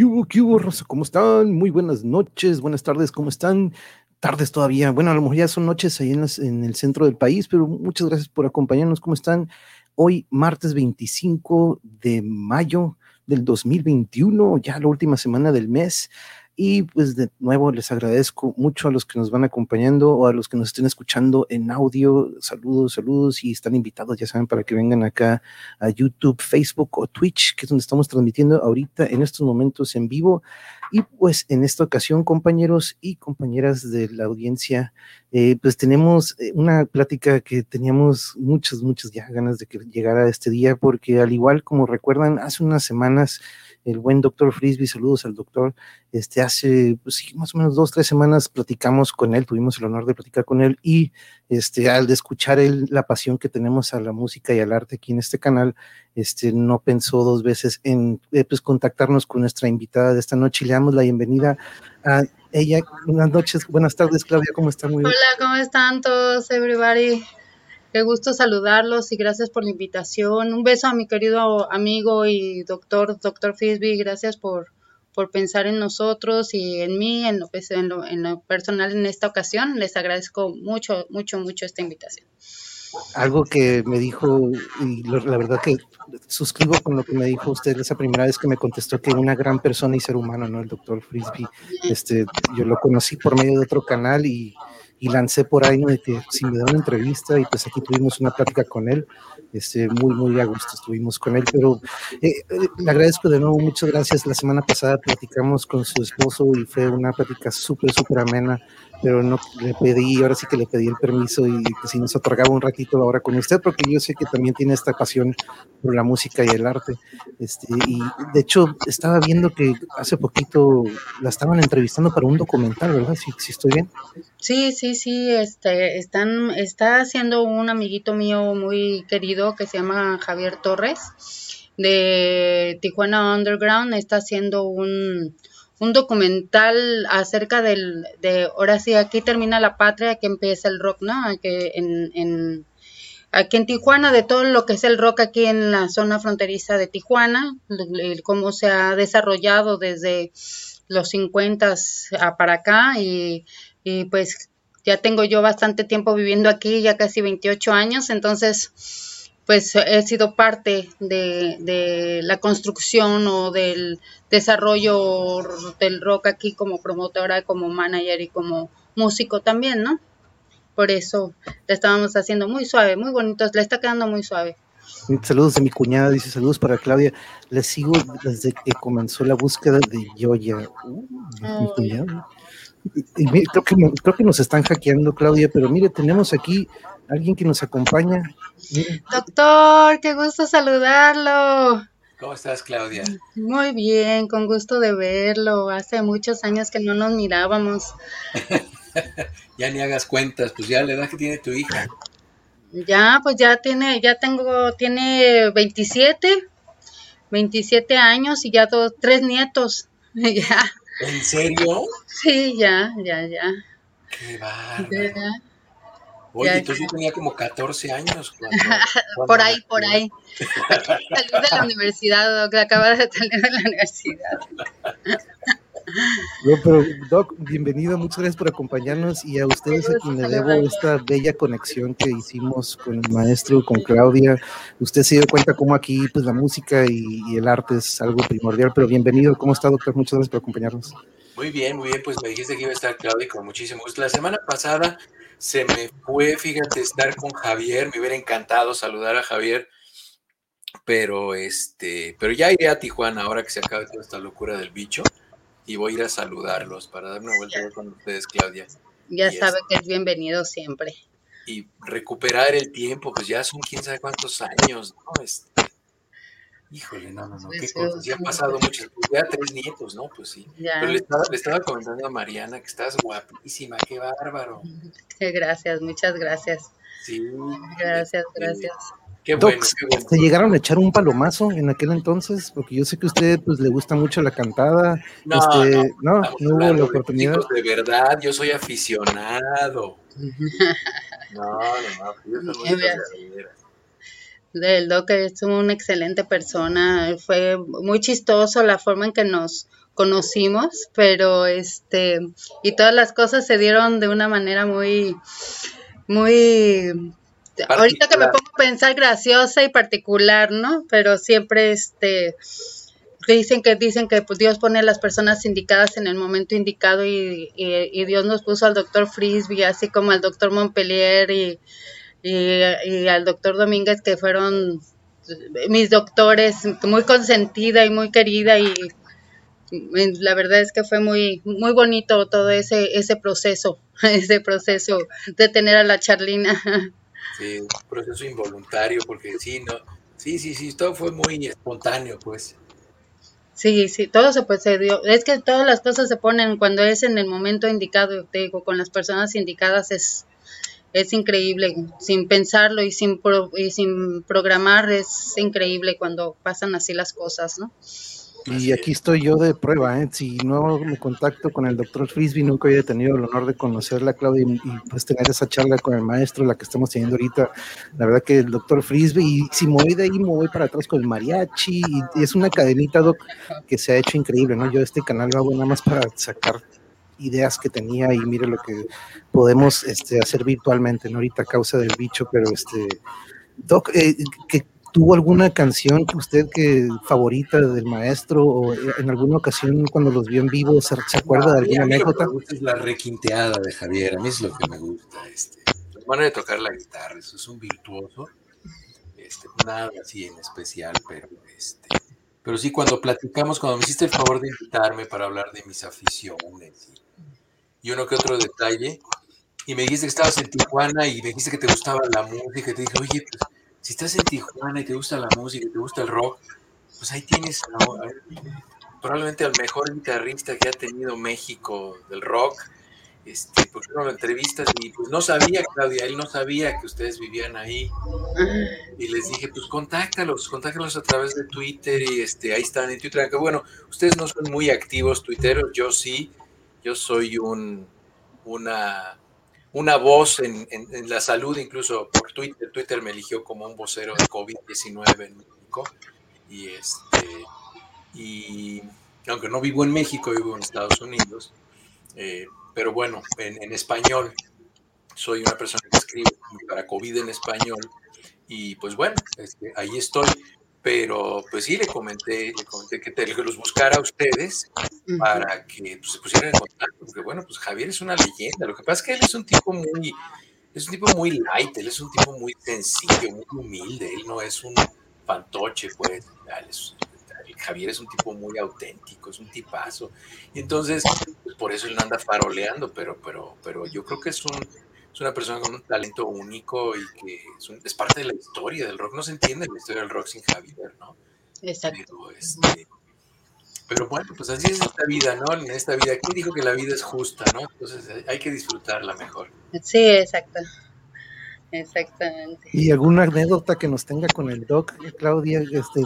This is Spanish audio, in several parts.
¿Qué? ¿Cómo están? Muy buenas noches, buenas tardes, ¿cómo están? Tardes todavía. Bueno, a lo mejor ya son noches ahí en, en el centro del país, pero muchas gracias por acompañarnos. ¿Cómo están? Hoy, martes 25 de mayo del 2021, ya la última semana del mes. Y pues de nuevo les agradezco mucho a los que nos van acompañando o a los que nos estén escuchando en audio. Saludos, saludos y están invitados, ya saben, para que vengan acá a YouTube, Facebook o Twitch, que es donde estamos transmitiendo ahorita en estos momentos en vivo. Y pues en esta ocasión, compañeros y compañeras de la audiencia, eh, pues tenemos eh, una plática que teníamos muchas, muchas ya ganas de que llegara este día, porque al igual como recuerdan, hace unas semanas el buen doctor Frisby, saludos al doctor, este, hace pues, más o menos dos, tres semanas platicamos con él, tuvimos el honor de platicar con él y este, al de escuchar la pasión que tenemos a la música y al arte aquí en este canal, este, no pensó dos veces en eh, pues, contactarnos con nuestra invitada de esta noche y le damos la bienvenida a ella. Buenas noches, buenas tardes, Claudia, ¿cómo están? Muy Hola, ¿cómo están todos, everybody? Qué gusto saludarlos y gracias por la invitación. Un beso a mi querido amigo y doctor, doctor Fisby. Gracias por, por pensar en nosotros y en mí, en lo, en, lo, en lo personal en esta ocasión. Les agradezco mucho, mucho, mucho esta invitación. Algo que me dijo, y la verdad que suscribo con lo que me dijo usted esa primera vez que me contestó que una gran persona y ser humano, ¿no? El doctor Frisby. Este, yo lo conocí por medio de otro canal y y lancé por ahí de que si me da una entrevista y pues aquí tuvimos una plática con él, este, muy, muy a gusto estuvimos con él, pero eh, eh, le agradezco de nuevo, muchas gracias. La semana pasada platicamos con su esposo y fue una plática súper, súper amena pero no le pedí, ahora sí que le pedí el permiso y que si nos otorgaba un ratito ahora con usted, porque yo sé que también tiene esta pasión por la música y el arte. Este, y de hecho, estaba viendo que hace poquito la estaban entrevistando para un documental, ¿verdad? Si, si estoy bien. Sí, sí, sí, este, están, está haciendo un amiguito mío muy querido que se llama Javier Torres de Tijuana Underground, está haciendo un un documental acerca del, de, ahora sí, aquí termina la patria, aquí empieza el rock, ¿no? Aquí en, en, aquí en Tijuana, de todo lo que es el rock aquí en la zona fronteriza de Tijuana, cómo se ha desarrollado desde los 50 para acá y, y pues ya tengo yo bastante tiempo viviendo aquí, ya casi 28 años, entonces pues he sido parte de, la construcción o del desarrollo del rock aquí como promotora, como manager y como músico también, ¿no? Por eso le estábamos haciendo muy suave, muy bonito, le está quedando muy suave. Saludos de mi cuñada, dice saludos para Claudia. Le sigo desde que comenzó la búsqueda de Yoya. Uh, creo, que, creo que nos están hackeando, Claudia, pero mire, tenemos aquí alguien que nos acompaña. Doctor, qué gusto saludarlo. ¿Cómo estás, Claudia? Muy bien, con gusto de verlo. Hace muchos años que no nos mirábamos. ya ni hagas cuentas, pues ya la edad que tiene tu hija. Ya, pues ya tiene, ya tengo, tiene 27, 27 años y ya dos, tres nietos. ya. ¿En serio? Sí, ya, ya, ya. Qué bárbaro. Oye, entonces yo tenía como 14 años. por ahí, por ahí. Salí de la universidad, Doc, acaba de salir de la universidad. No, pero Doc, bienvenido, muchas gracias por acompañarnos y a ustedes a quien le debo esta bella conexión que hicimos con el maestro, con Claudia. Usted se dio cuenta cómo aquí pues la música y, y el arte es algo primordial, pero bienvenido, ¿cómo está doctor? Muchas gracias por acompañarnos. Muy bien, muy bien, pues me dijiste que iba a estar Claudia con muchísimo gusto. La semana pasada se me fue, fíjate, estar con Javier, me hubiera encantado saludar a Javier, pero este, pero ya iré a Tijuana ahora que se acabe toda esta locura del bicho y voy a ir a saludarlos para dar una vuelta con ustedes, Claudia. Ya sabe que es bienvenido siempre. Y recuperar el tiempo, pues ya son quién sabe cuántos años, ¿no? Este, Híjole, no, no, no, qué cosas. Ya han pasado muchas, pues ya tres nietos, ¿no? Pues sí. Pero le estaba, le estaba, comentando a Mariana que estás guapísima, qué bárbaro. Gracias, muchas gracias. Sí. Gracias, gracias. Qué bueno, qué bueno. ¿Te llegaron a echar un palomazo en aquel entonces? Porque yo sé que a usted pues, le gusta mucho la cantada. No, este, no, no, no hubo la oportunidad. De, de verdad, yo soy aficionado. no, no, no, yo soy del Doc es una excelente persona, fue muy chistoso la forma en que nos conocimos, pero este, y todas las cosas se dieron de una manera muy, muy, ahorita que me pongo a pensar graciosa y particular, ¿no? Pero siempre este, dicen que dicen que pues, Dios pone a las personas indicadas en el momento indicado y, y, Dios nos puso al doctor Frisbee, así como al doctor Montpellier y, y, al doctor Domínguez, que fueron mis doctores, muy consentida y muy querida y la verdad es que fue muy muy bonito todo ese ese proceso, ese proceso de tener a la Charlina. Sí, un proceso involuntario porque sí, no, sí, sí, sí, todo fue muy espontáneo, pues. Sí, sí, todo se, pues, se dio. Es que todas las cosas se ponen cuando es en el momento indicado, te digo, con las personas indicadas es, es increíble, sin pensarlo y sin, y sin programar, es increíble cuando pasan así las cosas, ¿no? Y aquí estoy yo de prueba, ¿eh? si no me contacto con el doctor Frisbee, nunca había tenido el honor de conocerla, Claudia, y, pues tener esa charla con el maestro, la que estamos teniendo ahorita. La verdad que el doctor Frisbee, y si me voy de ahí, me voy para atrás con el mariachi, y, es una cadenita, doc, que se ha hecho increíble, ¿no? Yo este canal lo hago nada más para sacar ideas que tenía y mire lo que podemos este, hacer virtualmente, ¿no? Ahorita a causa del bicho, pero este, Doc, eh, que ¿Tuvo alguna canción que usted que favorita del maestro o en alguna ocasión cuando los vio en vivo se, acuerda de alguna anécdota? es la requinteada de Javier, a mí es lo que me gusta. Este, la manera de tocar la guitarra, eso es un virtuoso. Este, nada así en especial, pero este, pero sí cuando platicamos, cuando me hiciste el favor de invitarme para hablar de mis aficiones y, uno que otro detalle, y me dijiste que estabas en Tijuana y me dijiste que te gustaba la música, y te dije, oye, pues si estás en Tijuana y te gusta la música y te gusta el rock, pues ahí tienes probablemente al mejor guitarrista que ha tenido México del rock. Este, porque no lo entrevistas y pues no sabía, Claudia, él no sabía que ustedes vivían ahí. Y les dije, pues contáctalos, contáctalos a través de Twitter y este, ahí están en Twitter. Aunque bueno, ustedes no son muy activos tuiteros, yo sí, yo soy un, una, una voz en, la salud, incluso por Twitter. Twitter me eligió como un vocero de COVID-19 en México. Y, este, y aunque no vivo en México, vivo en Estados Unidos. Eh, pero bueno, en, español. Soy una persona que escribe para COVID en español. Y pues bueno, este, ahí estoy. Pero pues sí, le comenté, le comenté que, te, los buscara a ustedes para que pues, se pusieran en contacto, porque bueno, pues Javier es una leyenda. Lo que pasa es que él es un tipo muy, es un tipo muy light, él es un tipo muy sencillo, muy humilde, él no es un fantoche, pues. Javier es un tipo muy auténtico, es un tipazo. Y entonces, pues, por eso él no anda faroleando, pero, pero, pero yo creo que es un, es una persona con un talento único y que es, parte de la historia del rock. No se entiende la historia del rock sin Javier, ¿no? Exacto. Pero, este, pero bueno, pues así es esta vida, ¿no? En esta vida, ¿quién dijo que la vida es justa, no? Entonces hay que disfrutarla mejor. Sí, exacto. Exactamente. ¿Y alguna anécdota que nos tenga con el doc, Claudia? Este,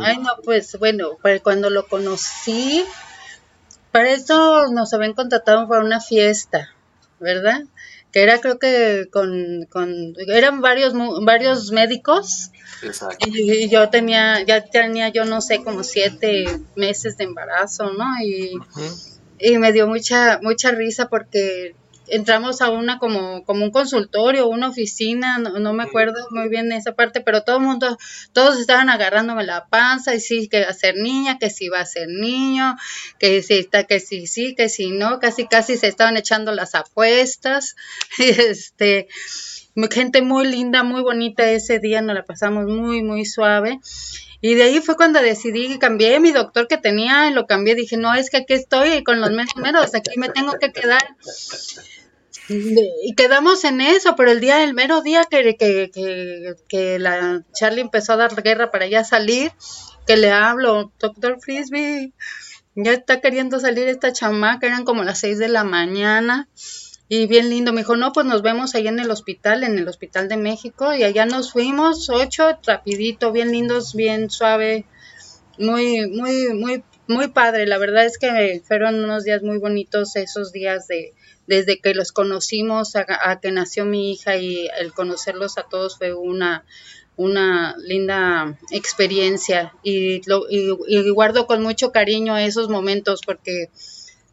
Ay, no, pues bueno, pues cuando lo conocí, para eso nos habían contratado para una fiesta, ¿verdad? Que era creo que con, con eran varios varios médicos. Y, yo tenía ya tenía yo no sé como siete meses de embarazo no y, y me dio mucha mucha risa porque entramos a una como, como un consultorio, una oficina, no, me acuerdo muy bien de esa parte, pero todo el mundo, todos estaban agarrándome la panza y sí, que va a ser niña, que sí va a ser niño, que sí, está, que sí, sí, que sí, no, casi, casi se estaban echando las apuestas, este, gente muy linda, muy bonita ese día, nos la pasamos muy, muy suave. Y de ahí fue cuando decidí que cambié mi doctor que tenía, y lo cambié, dije, no, es que aquí estoy con los meros, aquí me tengo que quedar. Y quedamos en eso, pero el día, el mero día que, que, que, la Charlie empezó a dar guerra para ya salir, que le hablo, doctor Frisbee, ya está queriendo salir esta chamaca, eran como las seis de la mañana, y bien lindo, me dijo, no, pues nos vemos ahí en el hospital, en el Hospital de México, y allá nos fuimos, ocho, rapidito, bien lindos, bien suave, muy, muy, muy, muy padre, la verdad es que fueron unos días muy bonitos esos días de desde que los conocimos a, que nació mi hija y el conocerlos a todos fue una una linda experiencia y, lo, y, guardo con mucho cariño esos momentos porque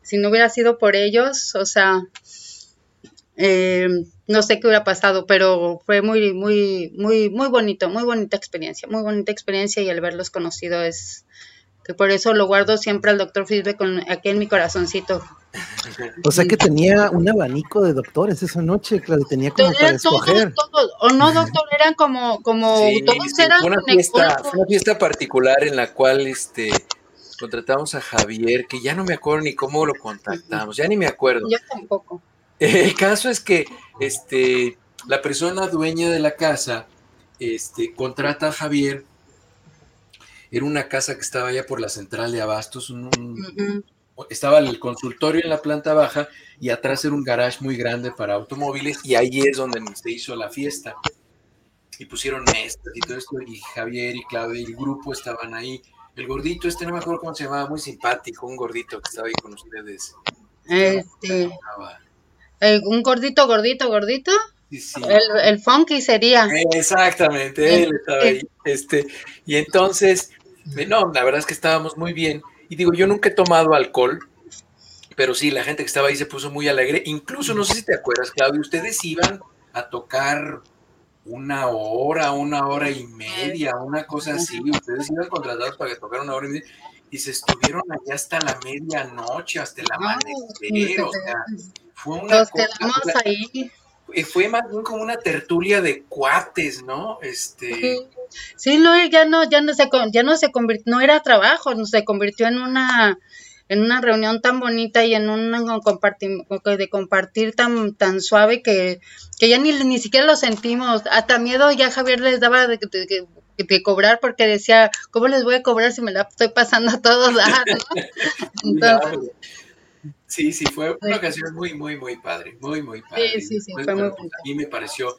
si no hubiera sido por ellos, o sea, eh, no sé qué hubiera pasado, pero fue muy, muy, muy, muy bonito, muy bonita experiencia, muy bonita experiencia y el verlos conocido es que por eso lo guardo siempre al doctor Fisbe aquí en mi corazoncito. O sea que tenía un abanico de doctores esa noche, claro, tenía como para escoger. o no, doctor, eran como, como todos eran una fiesta, una fiesta particular en la cual este contratamos a Javier, que ya no me acuerdo ni cómo lo contactamos, ya ni me acuerdo. Yo tampoco. El caso es que este, la persona dueña de la casa este, contrata a Javier. Era una casa que estaba allá por la central de Abastos. Estaba el consultorio en la planta baja y atrás era un garage muy grande para automóviles y ahí es donde se hizo la fiesta. Y pusieron mesas y todo esto y Javier y Claudia y el grupo estaban ahí. El gordito, este no me acuerdo cómo se llamaba, muy simpático, un gordito que estaba ahí con ustedes. Este un gordito, gordito, gordito. El, el, funky sería. Exactamente, él estaba ahí. Este, y entonces, no, la verdad es que estábamos muy bien. Y digo, yo nunca he tomado alcohol, pero sí, la gente que estaba ahí se puso muy alegre. Incluso, no sé si te acuerdas, Claudio, ustedes iban a tocar una hora, una hora y media, una cosa así. Ustedes iban contratados para que tocaran una hora y media y se estuvieron allá hasta la medianoche, hasta el amanecer. O sea, fue una ahí. Fue más bien como una tertulia de cuates, ¿no? Este. Sí, no, ya no, ya no se, ya no se convirtió, no era trabajo, no se convirtió en una, en una reunión tan bonita y en un compartir, de compartir tan, tan suave que, que ya ni, ni siquiera lo sentimos. Hasta miedo ya Javier les daba de, de, cobrar porque decía, ¿cómo les voy a cobrar si me la estoy pasando a todos? Entonces, Sí, sí, fue una ocasión muy, muy, muy padre, muy, muy padre. Sí, sí, sí, fue muy A mí me pareció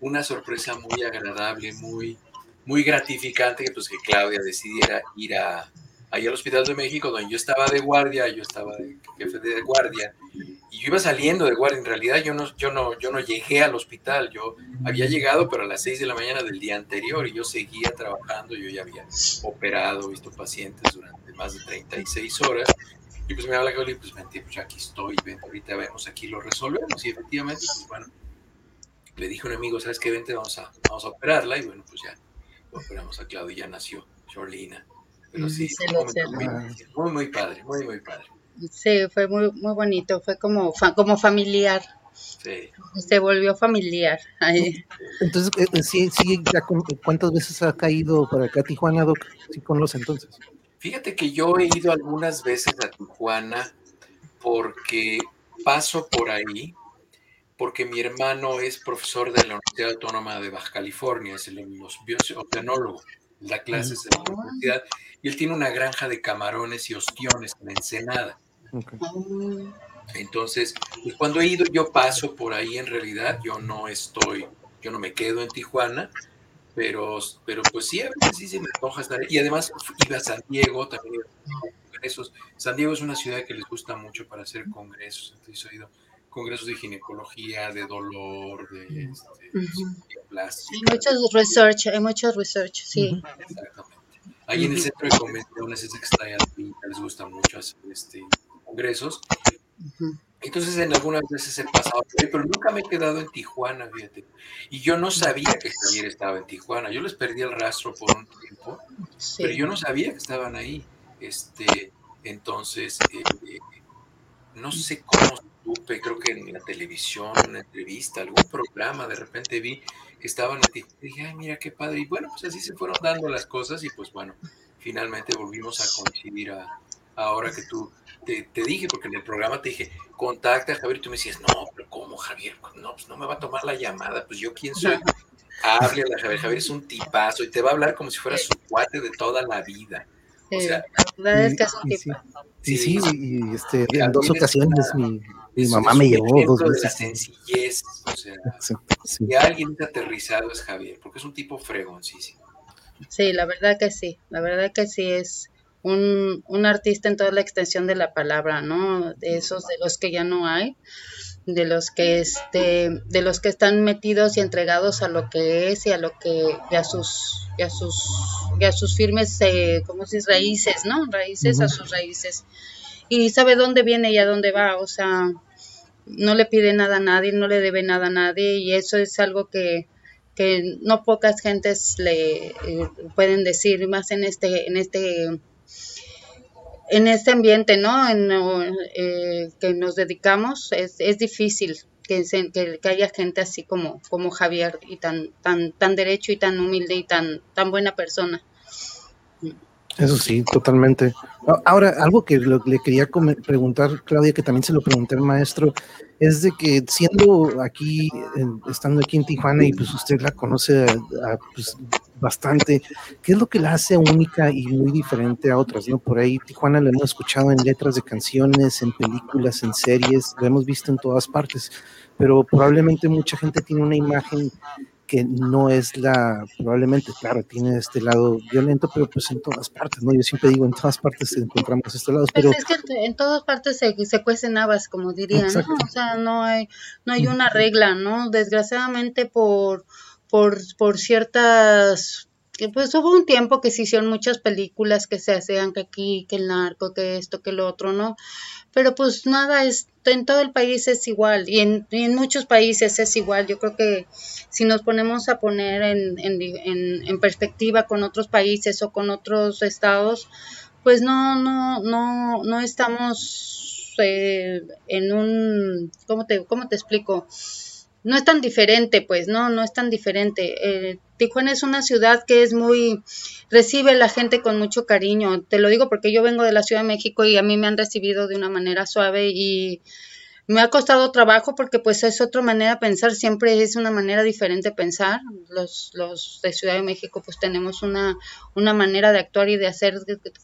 una sorpresa muy agradable, muy, muy gratificante que pues que Claudia decidiera ir a, ahí al Hospital de México, donde yo estaba de guardia, yo estaba de jefe de guardia, y yo iba saliendo de guardia, en realidad yo no, yo no, yo no llegué al hospital, yo había llegado pero a las 6 de la mañana del día anterior y yo seguía trabajando, yo ya había operado, visto pacientes durante más de 36 horas, y pues me habla Gabriel, pues vente, pues aquí estoy, ven, ahorita vemos, aquí lo resolvemos. Y efectivamente, pues bueno, le dije a un amigo, ¿sabes qué? Vente, vamos a, vamos a operarla. Y bueno, pues ya operamos a Claudia y ya nació Jorlina. Pero sí, muy, muy, padre, muy, muy padre. Sí, fue muy, muy bonito, fue como, como familiar. Sí. Se volvió familiar. Ahí. Entonces, eh, eh, sí, sí, ¿cuántas veces ha caído para acá Tijuana, Doc? Sí, con los entonces. Fíjate que yo he ido algunas veces a Tijuana porque paso por ahí, porque mi hermano es profesor de la Universidad Autónoma de Baja California, es el oceanólogo, da clases en la universidad, y él tiene una granja de camarones y ostiones en Ensenada. Entonces, pues, cuando he ido, yo paso por ahí en realidad, yo no estoy, yo no me quedo en Tijuana, pero, pero pues sí, a veces sí se me antoja estar Y además iba a San Diego, también congresos. San Diego es una ciudad que les gusta mucho para hacer congresos, entonces he ido congresos de ginecología, de dolor, de, este, Hay muchos research, hay muchos research, sí. Exactamente. Ahí en el centro de convenciones, ese que está ahí les gusta mucho hacer este, congresos. Entonces en algunas veces he pasado pero nunca me he quedado en Tijuana, fíjate. Y yo no sabía que Javier estaba en Tijuana. Yo les perdí el rastro por un tiempo, pero yo no sabía que estaban ahí. Este, entonces, eh, eh, no sé cómo supe, creo que en la televisión, una entrevista, algún programa, de repente vi que estaban en Tijuana. Y dije, ay, mira qué padre. Y bueno, pues así se fueron dando las cosas y pues bueno, finalmente volvimos a coincidir a, ahora que tú te, dije, porque en el programa te dije, contacta a Javier, y tú me decías, no, pero ¿cómo Javier? No, pues no me va a tomar la llamada, pues yo quién soy. Háblale a Javier, Javier es un tipazo y te va a hablar como si fuera su cuate de toda la vida. O sea, la verdad es que es un Sí, sí, y este, en dos ocasiones mi, mi mamá me llevó dos veces. la sencillez, o sea, si alguien es aterrizado es Javier, porque es un tipo fregoncísimo. Sí, la verdad que sí, la verdad que sí es un, un artista en toda la extensión de la palabra, ¿no? De esos de los que ya no hay de los que este de los que están metidos y entregados a lo que es y a lo que y a sus y a sus y a sus firmes eh, como si raíces no raíces a sus raíces. Y sabe dónde viene y a dónde va o sea no le pide nada a nadie no le debe nada a nadie y eso es algo que que no pocas gentes le eh, pueden decir más en este en este en este ambiente, ¿no? En, eh, que nos dedicamos, es, es difícil que, que, haya gente así como, como Javier y tan, tan, tan derecho y tan humilde y tan, tan buena persona. Eso sí, totalmente. Ahora, algo que le quería preguntar, Claudia, que también se lo pregunté al maestro, es de que siendo aquí, estando aquí en Tijuana y pues usted la conoce pues, bastante, ¿qué es lo que la hace única y muy diferente a otras? ¿no? Por ahí Tijuana la hemos escuchado en letras de canciones, en películas, en series, lo hemos visto en todas partes, pero probablemente mucha gente tiene una imagen que no es la, probablemente, claro, tiene este lado violento, pero pues en todas partes, ¿no? Yo siempre digo, en todas partes encontramos estos lados, pues pero... es que en todas partes se, se cuecen habas, como dirían, ¿no? O sea, no hay, no hay una regla, ¿no? Desgraciadamente por, por, por ciertas pues hubo un tiempo que se hicieron muchas películas que se hacían que aquí, que el narco, que esto, que lo otro, ¿no? Pero pues nada es, en todo el país es igual y en, en muchos países es igual. Yo creo que si nos ponemos a poner en, en, en, perspectiva con otros países o con otros estados, pues no, no, no, no estamos eh, en un, ¿cómo te, cómo te explico? No es tan diferente, pues, no, no es tan diferente. Eh, Tijuana es una ciudad que es muy, recibe a la gente con mucho cariño. Te lo digo porque yo vengo de la Ciudad de México y a mí me han recibido de una manera suave y me ha costado trabajo porque pues es otra manera de pensar, siempre es una manera diferente de pensar. Los, los de Ciudad de México pues tenemos una, una manera de actuar y de hacer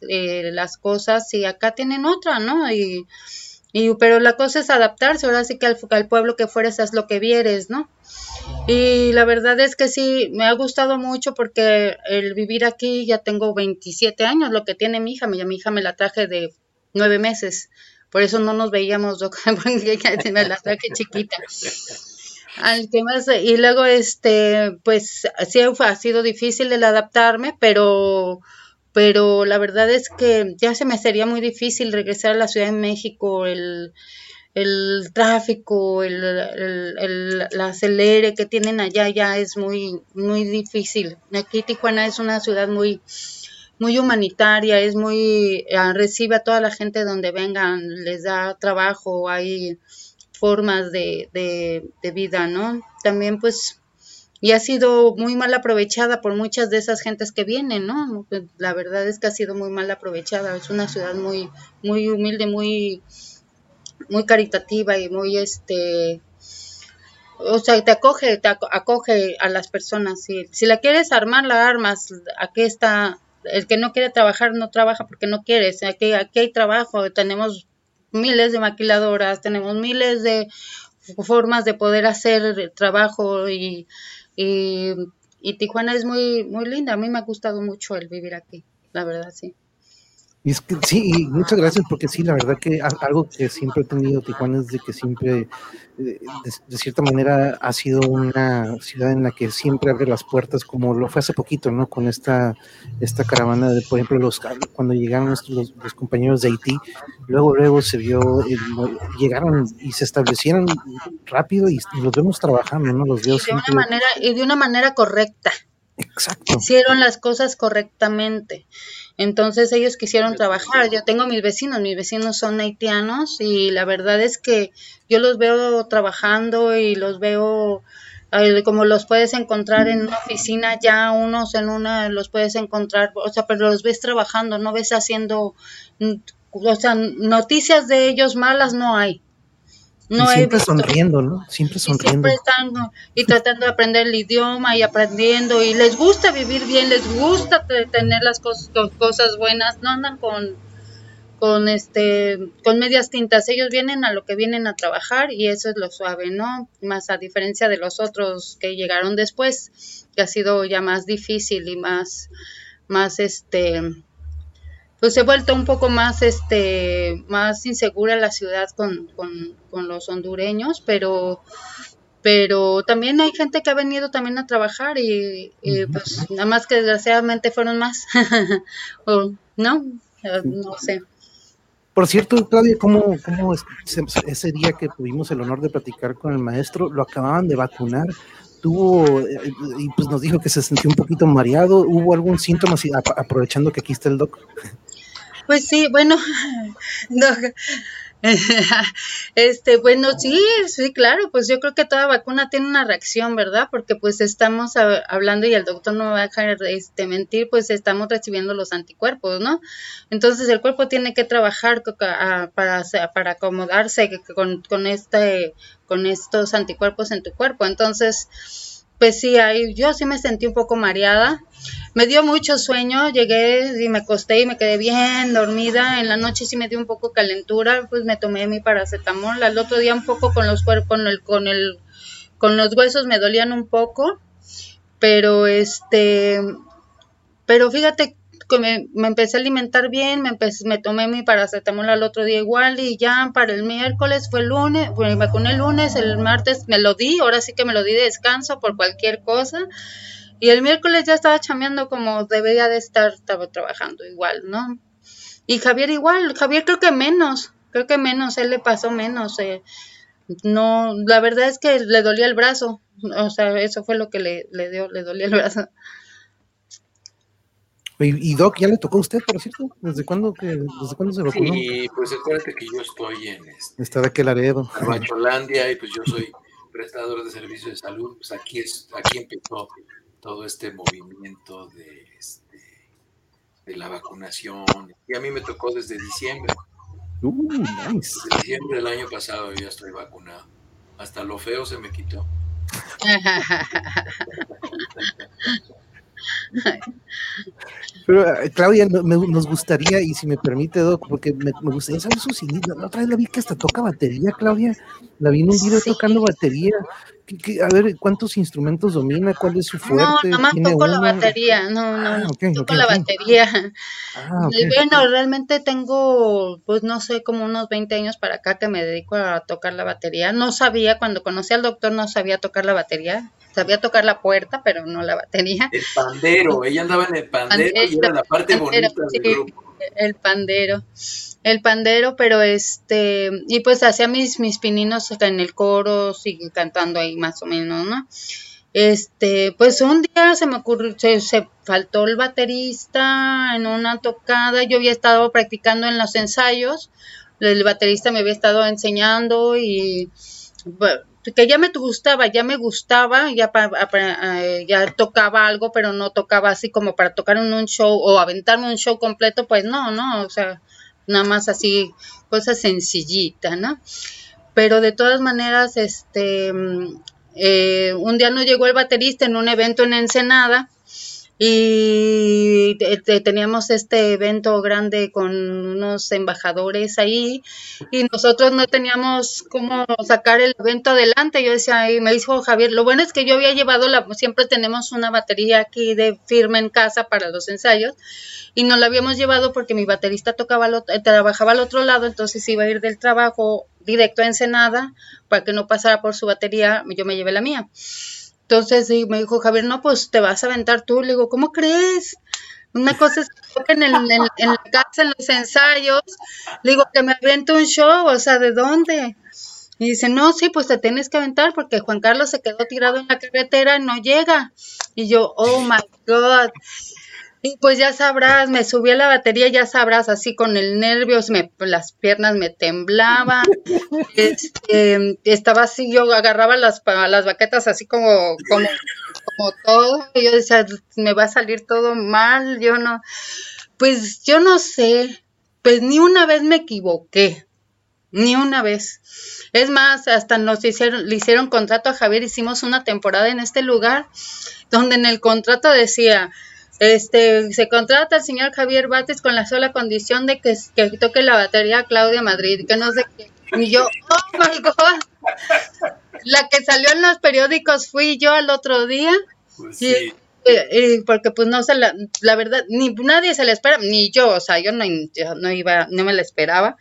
eh, las cosas y acá tienen otra, ¿no? Y y, pero la cosa es adaptarse, ahora sí que al, pueblo que fueres es lo que vieres, ¿no? Y la verdad es que sí, me ha gustado mucho porque el vivir aquí ya tengo 27 años, lo que tiene mi hija, mi, mi hija me la traje de nueve meses, por eso no nos veíamos, porque me la traje chiquita. Al y luego, este, pues sí ha sido difícil el adaptarme, pero pero la verdad es que ya se me sería muy difícil regresar a la Ciudad de México, el, el tráfico, el, el, el, acelere que tienen allá ya es muy, muy difícil. Aquí Tijuana es una ciudad muy, muy humanitaria, es muy, ah, recibe a toda la gente donde vengan, les da trabajo, hay formas de, de, de vida, ¿no? También pues y ha sido muy mal aprovechada por muchas de esas gentes que vienen, ¿no? La verdad es que ha sido muy mal aprovechada. Es una ciudad muy, muy humilde, muy, muy caritativa y muy, este, o sea, te acoge, te acoge a las personas. Si, si la quieres armar, la armas. Aquí está, el que no quiere trabajar, no trabaja porque no quiere. Aquí, aquí hay trabajo, tenemos miles de maquiladoras, tenemos miles de formas de poder hacer trabajo y y, y Tijuana es muy, muy linda. A mí me ha gustado mucho el vivir aquí, la verdad, sí. Y es que sí, muchas gracias, porque sí, la verdad que algo que siempre he tenido Tijuana es de que siempre, eh, de, cierta manera, ha sido una ciudad en la que siempre abre las puertas, como lo fue hace poquito, ¿no? Con esta, esta caravana de, por ejemplo, los cuando llegaron los, los compañeros de Haití, luego, luego se vio, llegaron y se establecieron rápido y, los vemos trabajando, ¿no? Los veo y de una manera, y de una manera correcta. Exacto. Hicieron las cosas correctamente. Entonces ellos quisieron trabajar. Yo tengo mis vecinos, mis vecinos son haitianos y la verdad es que yo los veo trabajando y los veo eh, como los puedes encontrar en una oficina ya unos en una los puedes encontrar, o sea, pero los ves trabajando, no ves haciendo, mm, o sea, noticias de ellos malas no hay. No siempre sonriendo, ¿no? Siempre sonriendo. Y siempre están y tratando de aprender el idioma y aprendiendo y les gusta vivir bien, les gusta tener las cosas, cosas buenas, no andan con con este con medias tintas, ellos vienen a lo que vienen a trabajar y eso es lo suave, ¿no? Más a diferencia de los otros que llegaron después, que ha sido ya más difícil y más más este pues se ha vuelto un poco más, este, más insegura la ciudad con, con los hondureños, pero pero también hay gente que ha venido también a trabajar y, pues nada más que desgraciadamente fueron más, o no, no sé. Por cierto, Claudia, ¿cómo, cómo ese día que tuvimos el honor de platicar con el maestro, lo acababan de vacunar? Tuvo, y pues nos dijo que se sintió un poquito mareado, ¿hubo algún síntoma, aprovechando que aquí está el doc? Pues sí, bueno, este, bueno, sí, sí, claro, pues yo creo que toda vacuna tiene una reacción, ¿verdad? Porque pues estamos hablando y el doctor no me va a dejar este, mentir, pues estamos recibiendo los anticuerpos, ¿no? Entonces el cuerpo tiene que trabajar para, para acomodarse con, con, este, con estos anticuerpos en tu cuerpo. Entonces, pues sí, ahí yo sí me sentí un poco mareada. Me dio mucho sueño, llegué y me acosté y me quedé bien dormida. En la noche sí me dio un poco calentura, pues me tomé mi paracetamol. Al otro día un poco con los con el, con el, con los huesos me dolían un poco, pero este, pero fíjate me, empecé a alimentar bien, me, me tomé mi paracetamol al otro día igual y ya para el miércoles fue el lunes, bueno, me vacuné el lunes, el martes me lo di, ahora sí que me lo di de descanso por cualquier cosa. Y el miércoles ya estaba chameando como debería de estar, estaba trabajando igual, ¿no? Y Javier igual, Javier creo que menos, creo que menos, él le pasó menos. Eh. no, la verdad es que le dolía el brazo, o sea, eso fue lo que le, le dio, le dolía el brazo. Y, Doc, ¿ya le tocó a usted, por cierto? ¿Desde cuándo, que, desde cuándo se vacunó? Sí, pues acuérdate que yo estoy en este, Está de aquel Laredo. Bacholandia y pues yo soy prestador de servicios de salud. Pues aquí, es, aquí empezó todo este movimiento de, este, de la vacunación. Y a mí me tocó desde diciembre. Uh, nice. Desde diciembre del año pasado yo ya estoy vacunado. Hasta lo feo se me quitó. Pero eh, Claudia, nos gustaría, y si me permite, Doc, porque me, gustaría saber sus inicios. La otra vez la vi que hasta toca batería, Claudia. La vi en un video tocando batería. A ver, ¿cuántos instrumentos domina? ¿Cuál es su fuerte? No, nomás toco la batería. No, no, ah, toco la batería. Ah, bueno, realmente tengo, pues no sé, como unos 20 años para acá que me dedico a tocar la batería. No sabía, cuando conocí al doctor, no sabía tocar la batería sabía tocar la puerta, pero no la batería. El pandero, ella andaba en el pandero, y era la parte bonita del grupo. El pandero, el pandero, pero este, y pues hacía mis, mis pininos en el coro, sigue cantando ahí más o menos, ¿no? Este, pues un día se me ocurrió, se, se, faltó el baterista en una tocada, yo había estado practicando en los ensayos, el baterista me había estado enseñando y que ya me gustaba, ya me gustaba, ya, eh, ya tocaba algo, pero no tocaba así como para tocar en un show o aventarme un show completo, pues no, no, o sea, nada más así, cosas sencillitas, ¿no? Pero de todas maneras, este, mm, eh, un día no llegó el baterista en un evento en Ensenada, y teníamos este evento grande con unos embajadores ahí y nosotros no teníamos cómo sacar el evento adelante. Yo decía, y me dijo Javier, lo bueno es que yo había llevado la, siempre tenemos una batería aquí de firma en casa para los ensayos y no la habíamos llevado porque mi baterista tocaba trabajaba al otro lado, entonces iba a ir del trabajo directo a Ensenada para que no pasara por su batería, yo me llevé la mía. Entonces me dijo Javier, no, pues te vas a aventar tú. Le digo, ¿cómo crees? Una cosa es que en, en, la casa, en los ensayos. Le digo, que me avente un show, o sea, ¿de dónde? Y dice, no, sí, pues te tienes que aventar porque Juan Carlos se quedó tirado en la carretera y no llega. Y yo, oh my God. Y pues ya sabrás, me subí a la batería, ya sabrás, así con el nervios, me, las piernas me temblaban, este, estaba así, yo agarraba las, las baquetas así como, como, como todo, y yo decía, me va a salir todo mal, yo no, pues yo no sé, pues ni una vez me equivoqué, ni una vez. Es más, hasta nos hicieron, le hicieron contrato a Javier, hicimos una temporada en este lugar, donde en el contrato decía, este, se contrata al señor Javier Bates con la sola condición de que, toque la batería Claudia Madrid, que no sé qué. Y yo, oh my God. La que salió en los periódicos fui yo el otro día. Pues porque pues no se la, la verdad, ni nadie se la espera, ni yo, o sea, yo no, no iba, no me la esperaba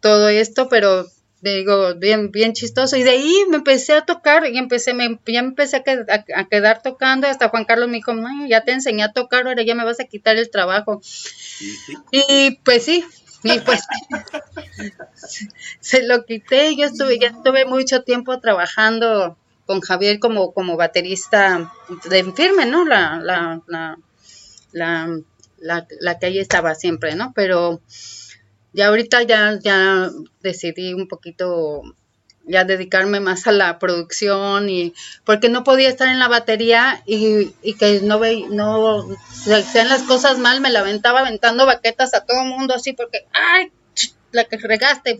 todo esto, pero digo, bien, bien chistoso. Y de ahí me empecé a tocar y empecé, me, ya empecé a, quedar tocando. Hasta Juan Carlos me dijo, ya te enseñé a tocar, ahora ya me vas a quitar el trabajo. Y pues sí, y pues se lo quité. Yo estuve, ya estuve mucho tiempo trabajando con Javier como, como baterista de firme, ¿no? La, la, la, la, la, la que ahí estaba siempre, ¿no? Pero ya ahorita ya, ya decidí un poquito ya dedicarme más a la producción y porque no podía estar en la batería y, y que no ve, no sean las cosas mal, me la aventaba aventando baquetas a todo el mundo así porque ay la que regaste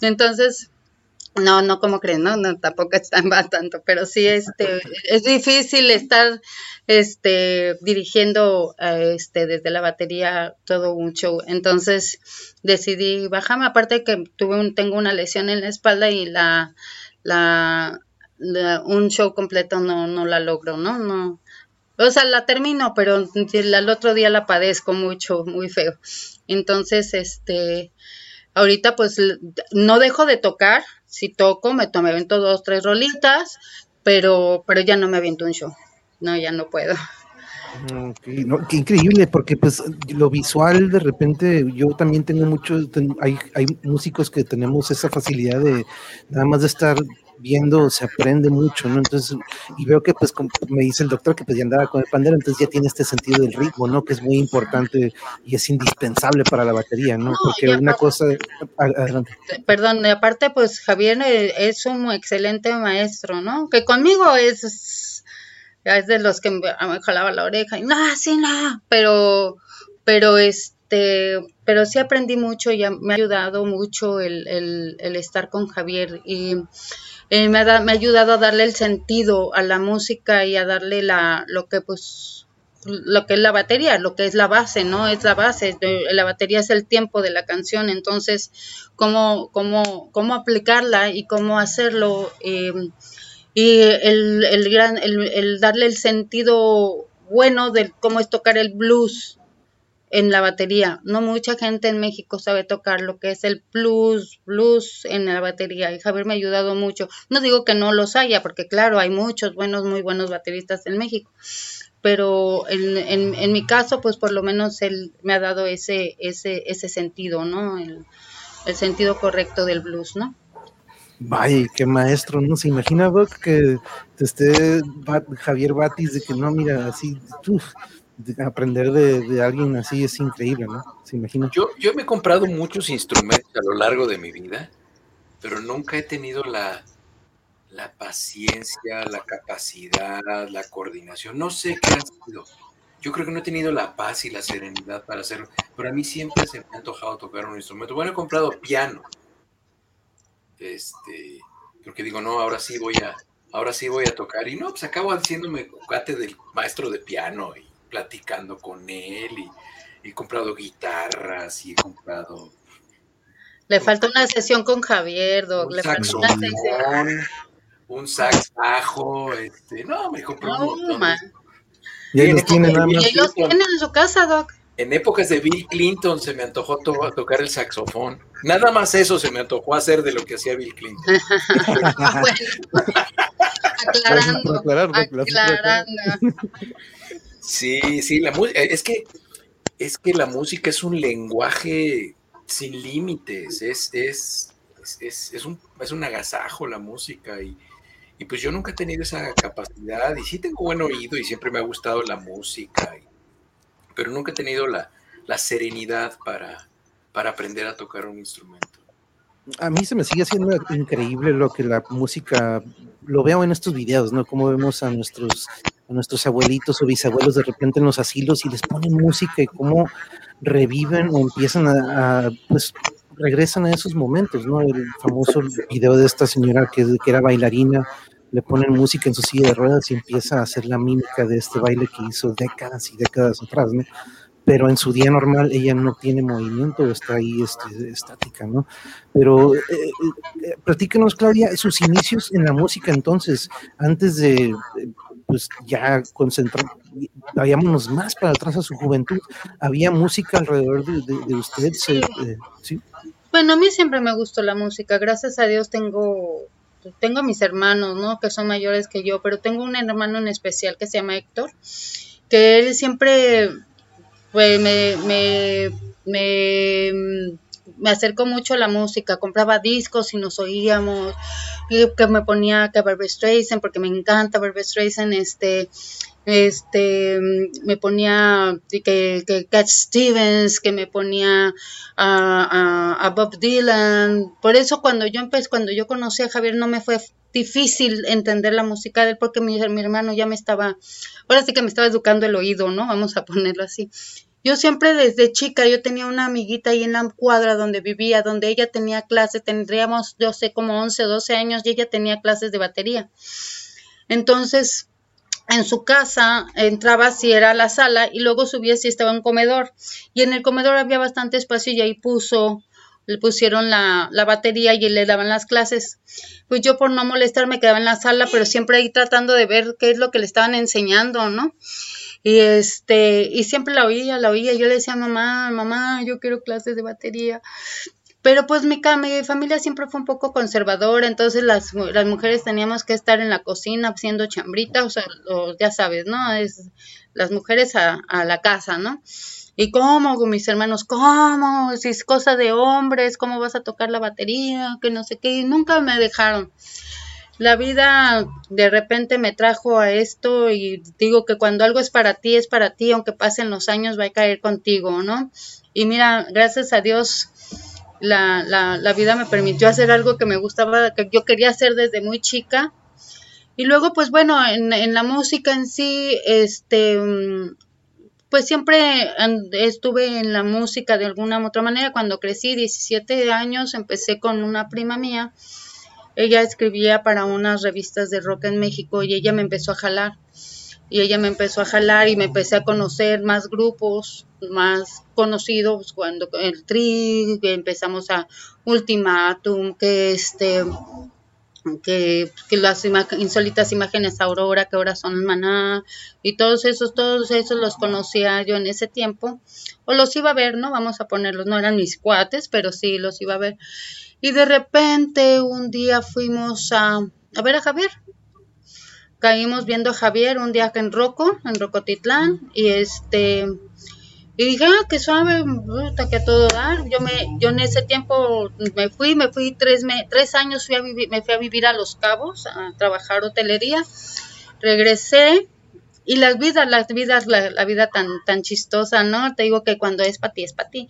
entonces no, no como creen, ¿no? no tampoco está tanto, pero sí este es difícil estar este dirigiendo este desde la batería todo un show. Entonces decidí bajarme, aparte que tuve un, tengo una lesión en la espalda y la, la, un show completo no, no la logro, ¿no? No. O sea, la termino, pero el otro día la padezco mucho, muy feo. Entonces, este, ahorita pues no dejo de tocar, si toco, me, me avento dos, tres rolitas, pero, pero ya no me aviento un show. No, ya no puedo. qué increíble, porque pues lo visual de repente, yo también tengo mucho, hay, hay músicos que tenemos esa facilidad de nada más de estar viendo se aprende mucho, ¿no? Entonces, y veo que pues como me dice el doctor que pues ya andaba con el pandero, entonces ya tiene este sentido del ritmo, ¿no? Que es muy importante y es indispensable para la batería, ¿no? Porque una cosa, adelante. Perdón, aparte pues Javier eh, es un excelente maestro, ¿no? Que conmigo es, es de los que me jalaba la oreja y no, sí, no, pero, pero este, pero sí aprendí mucho y me ha ayudado mucho el, el, el estar con Javier y eh, me, ha, ayudado a darle el sentido a la música y a darle la, lo que pues lo que es la batería, lo que es la base, ¿no? Es la base, la batería es el tiempo de la canción, entonces, cómo, cómo, cómo aplicarla y cómo hacerlo, eh, y el, el darle el sentido bueno de cómo es tocar el blues, en la batería. No mucha gente en México sabe tocar lo que es el blues, blues en la batería y Javier me ha ayudado mucho. No digo que no los haya, porque claro, hay muchos buenos, muy buenos bateristas en México, pero en, en, mi caso, pues por lo menos él me ha dado ese, ese, ese sentido, ¿no? El, el sentido correcto del blues, ¿no? Vaya, qué maestro, ¿no? ¿Se imagina, Doc, que esté Javier Batis de que no, mira, así, uf, aprender de, alguien así es increíble, ¿no? ¿Se imagina? Yo, yo me he comprado muchos instrumentos a lo largo de mi vida, pero nunca he tenido la, la paciencia, la capacidad, la coordinación. No sé qué ha sido. Yo creo que no he tenido la paz y la serenidad para hacerlo, pero a mí siempre se me ha antojado tocar un instrumento. Bueno, he comprado piano. Este, porque digo, no, ahora sí voy a, ahora sí voy a tocar. Y no, pues acabo haciéndome cuate del maestro de piano y platicando con él y he comprado guitarras y he comprado... Le falta una sesión con Javier, Doc. Le falta una sesión. Un sax bajo, este, no, me compré un montón. Y ahí los tiene nada más. Y los tiene en su casa, Doc. En épocas de Bill Clinton se me antojó tocar el saxofón. Nada más eso se me antojó hacer de lo que hacía Bill Clinton. aclarando, aclarando. Sí, sí, la música, es que, es que la música es un lenguaje sin límites, es, es, es, es, un, es un agasajo la música y, y, pues yo nunca he tenido esa capacidad y sí tengo buen oído y siempre me ha gustado la música, pero nunca he tenido la, la serenidad para, para aprender a tocar un instrumento. A mí se me sigue haciendo increíble lo que la música, lo veo en estos videos, ¿no? Como vemos a nuestros nuestros abuelitos o bisabuelos de repente en los asilos y les ponen música y cómo reviven o empiezan a, pues regresan a esos momentos, ¿no? El famoso video de esta señora que, era bailarina, le ponen música en su silla de ruedas y empieza a hacer la mímica de este baile que hizo décadas y décadas atrás, ¿no? pero en su día normal ella no tiene movimiento, está ahí este, estática, ¿no? Pero eh, eh, platícanos, Claudia, sus inicios en la música entonces, antes de pues ya concentramos, vayámonos más para atrás a su juventud. ¿Había música alrededor de, usted? Eh, sí. Bueno, a mí siempre me gustó la música. Gracias a Dios tengo tengo mis hermanos, ¿no? Que son mayores que yo, pero tengo un hermano en especial que se llama Héctor, que él siempre pues, me, me, me me acercó mucho a la música, compraba discos y nos oíamos, que me ponía que Barbara Streisand, porque me encanta Barbara Streisand, este, este, me ponía que, que Cat Stevens, que me ponía a, a, Bob Dylan, por eso cuando yo empecé, cuando yo conocí a Javier no me fue difícil entender la música de él porque mi, mi hermano ya me estaba, ahora sí que me estaba educando el oído, ¿no? Vamos a ponerlo así. Yo siempre desde chica, yo tenía una amiguita ahí en la cuadra donde vivía, donde ella tenía clases, tendríamos, yo sé, como 11 o 12 años y ella tenía clases de batería. Entonces, en su casa entraba si era la sala y luego subía si estaba en comedor. Y en el comedor había bastante espacio y ahí puso, le pusieron la, la batería y le daban las clases. Pues yo por no molestar me quedaba en la sala, pero siempre ahí tratando de ver qué es lo que le estaban enseñando, ¿no? Y este, y siempre la oía, la oía. Yo le decía, mamá, mamá, yo quiero clases de batería. Pero pues mi, mi familia siempre fue un poco conservadora, entonces las, las mujeres teníamos que estar en la cocina haciendo chambrita, o sea, ya sabes, ¿no? Es las mujeres a la casa, ¿no? ¿Y cómo? Mis hermanos, ¿cómo? Si es cosa de hombres, ¿cómo vas a tocar la batería? Que no sé qué. Y nunca me dejaron la vida de repente me trajo a esto y digo que cuando algo es para ti, es para ti, aunque pasen los años, va a caer contigo, ¿no? Y mira, gracias a Dios, la, la, la vida me permitió hacer algo que me gustaba, que yo quería hacer desde muy chica. Y luego, pues bueno, en, en la música en sí, este, pues siempre estuve en la música de alguna u otra manera. Cuando crecí, 17 años, empecé con una prima mía ella escribía para unas revistas de rock en México y ella me empezó a jalar. Y ella me empezó a jalar y me empecé a conocer más grupos más conocidos cuando el Tri, empezamos a Ultimatum, que este que, que, las insólitas imágenes Aurora, que ahora son Maná, y todos esos, todos esos los conocía yo en ese tiempo, o los iba a ver, ¿no? Vamos a ponerlos, no eran mis cuates, pero sí los iba a ver. Y de repente un día fuimos a, a ver a Javier. Caímos viendo a Javier un día en Roco, en Rocotitlán, y este y dije, ah, qué suave, puta, que a todo dar. Yo me, yo en ese tiempo me fui, me fui tres, me, tres años fui a vivir, me fui a vivir a Los Cabos, a trabajar hotelería. Regresé y las vidas, las vidas, la, vida tan, tan chistosa, ¿no? Te digo que cuando es para ti, es para ti.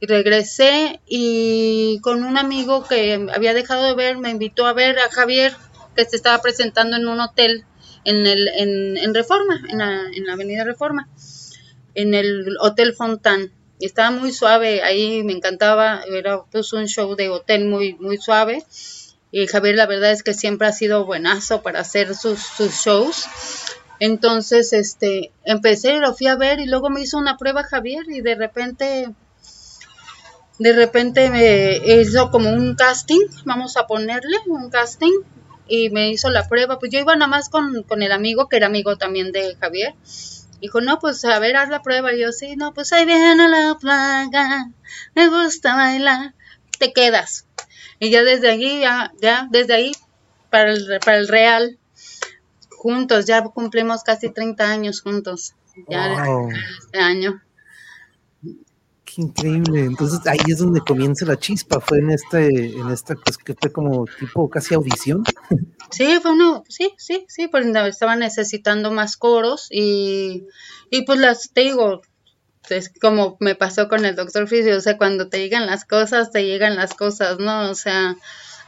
Y regresé y con un amigo que había dejado de ver, me invitó a ver a Javier, que se estaba presentando en un hotel en, el, en Reforma, en la, en la avenida Reforma, en el Hotel Fontán. Y estaba muy suave, ahí me encantaba, era pues un show de hotel muy, muy suave. Y Javier la verdad es que siempre ha sido buenazo para hacer sus, sus shows. Entonces, este, empecé, lo fui a ver y luego me hizo una prueba Javier y de repente, de repente me hizo como un casting, vamos a ponerle un casting y me hizo la prueba. Pues yo iba nada más con, con el amigo, que era amigo también de Javier. Dijo, no, pues a ver, haz la prueba. Y yo, sí, no, pues ahí viene la plaga, me gusta bailar, te quedas. Y ya desde allí, ya, ya desde ahí, para el, para el real, juntos, ya cumplimos casi 30 años juntos, ya este año. Increíble. Entonces ahí es donde comienza la chispa, fue en este, en esta, pues que fue como tipo casi audición. Sí, fue uno, sí, sí, sí, pues estaba necesitando más coros y, y pues las, te digo, es como me pasó con el doctor Fisio, o sea, cuando te llegan las cosas, te llegan las cosas, ¿no? O sea,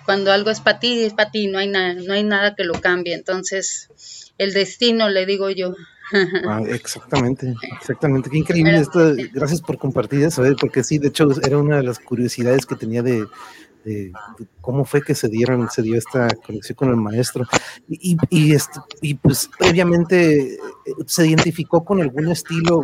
cuando algo es para ti, es para ti, no hay, nada, no hay nada que lo cambie. Entonces, el destino, le digo yo. Ah, exactamente, exactamente. Qué increíble esto. Gracias por compartir eso, ¿eh? porque sí, de hecho, era una de las curiosidades que tenía de, cómo fue que se dieron, se dio esta conexión con el maestro. Y, y, este, y pues previamente eh, se identificó con algún estilo,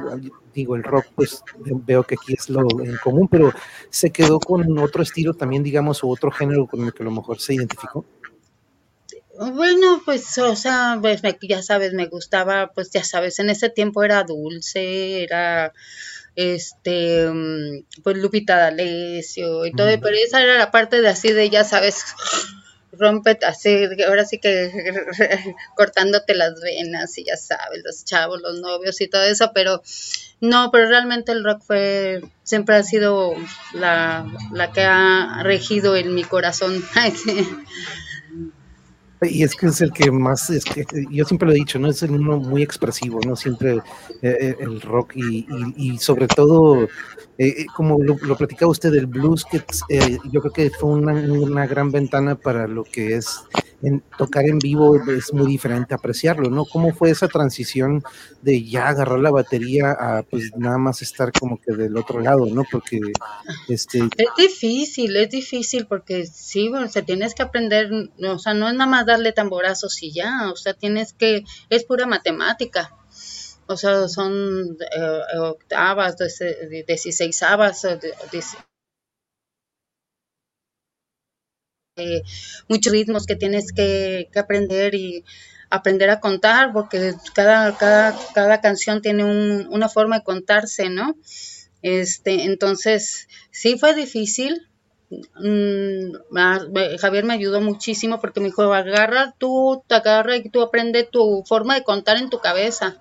digo, el rock, pues veo que aquí es lo en común, pero se quedó con otro estilo también, digamos, o otro género con el que a lo mejor se identificó. Bueno, pues, o sea, pues, ya sabes, me gustaba, pues ya sabes, en ese tiempo era dulce, era este, mm, pues Lupita D'Alessio y todo, pero esa era la parte de así de, ya sabes, rompe así, ahora sí que cortándote las venas y ya sabes, los chavos, los novios y todo eso, pero no, pero realmente el rock fue, siempre ha sido la, la que ha regido en mi corazón. Y es que es el que más, que yo siempre lo he dicho, ¿no? Es el uno muy expresivo, ¿no? Siempre eh, eh, el rock y, y, sobre todo, eh, como lo, platicaba usted del blues, que yo creo que fue una, una, gran ventana para lo que es en, tocar en vivo, es muy diferente apreciarlo, ¿no? ¿Cómo fue esa transición de ya agarrar la batería a pues nada más estar como que del otro lado, ¿no? Porque este... Es difícil, es difícil porque sí, bueno, o sea, tienes que aprender, o sea, no es nada más darle tamborazos y ya, o sea, tienes que, es pura matemática. O sea, son eh, octavas, dieciséisavas, eh, muchos ritmos que tienes que, aprender y aprender a contar, porque cada, cada, cada canción tiene un, una forma de contarse, ¿no? Este, entonces, sí fue difícil, Mm, Javier me ayudó muchísimo porque me dijo, agarra tú, te agarra y tú aprende tu forma de contar en tu cabeza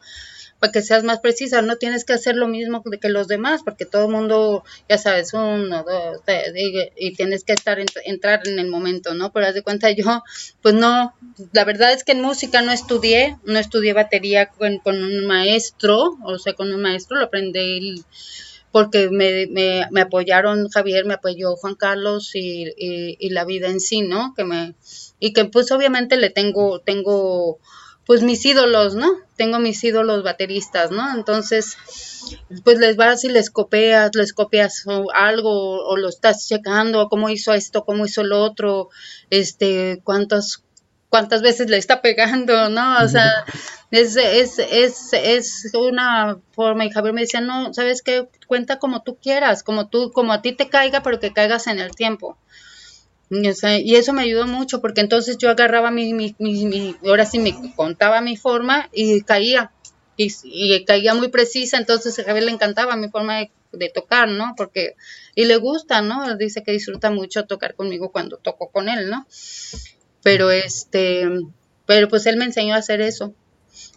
para que seas más precisa, no tienes que hacer lo mismo que los demás, porque todo el mundo, ya sabes, uno, dos, tres, y, tienes que estar entrar en el momento, ¿no? Pero haz de cuenta yo, pues no, la verdad es que en música no estudié, no estudié batería con, un maestro, o sea, con un maestro lo aprendí porque me, me, apoyaron Javier, me apoyó Juan Carlos y, y, la vida en sí, ¿no? Que me, y que pues obviamente le tengo, tengo pues mis ídolos, ¿no? Tengo mis ídolos bateristas, ¿no? Entonces, pues les vas y les copias, les copias algo o lo estás checando, cómo hizo esto, cómo hizo lo otro, este, cuántos, cuántas veces le está pegando, ¿no? O sea, es, es, es, es una forma, y Javier me decía, no, ¿sabes qué? Cuenta como tú quieras, como tú, como a ti te caiga, pero que caigas en el tiempo. Y, eso me ayudó mucho, porque entonces yo agarraba mi, mi, mi, ahora sí me contaba mi forma y caía, y, caía muy precisa, entonces a Javier le encantaba mi forma de, de, tocar, ¿no? Porque, y le gusta, ¿no? Dice que disfruta mucho tocar conmigo cuando toco con él, ¿no? Pero este, pero pues él me enseñó a hacer eso.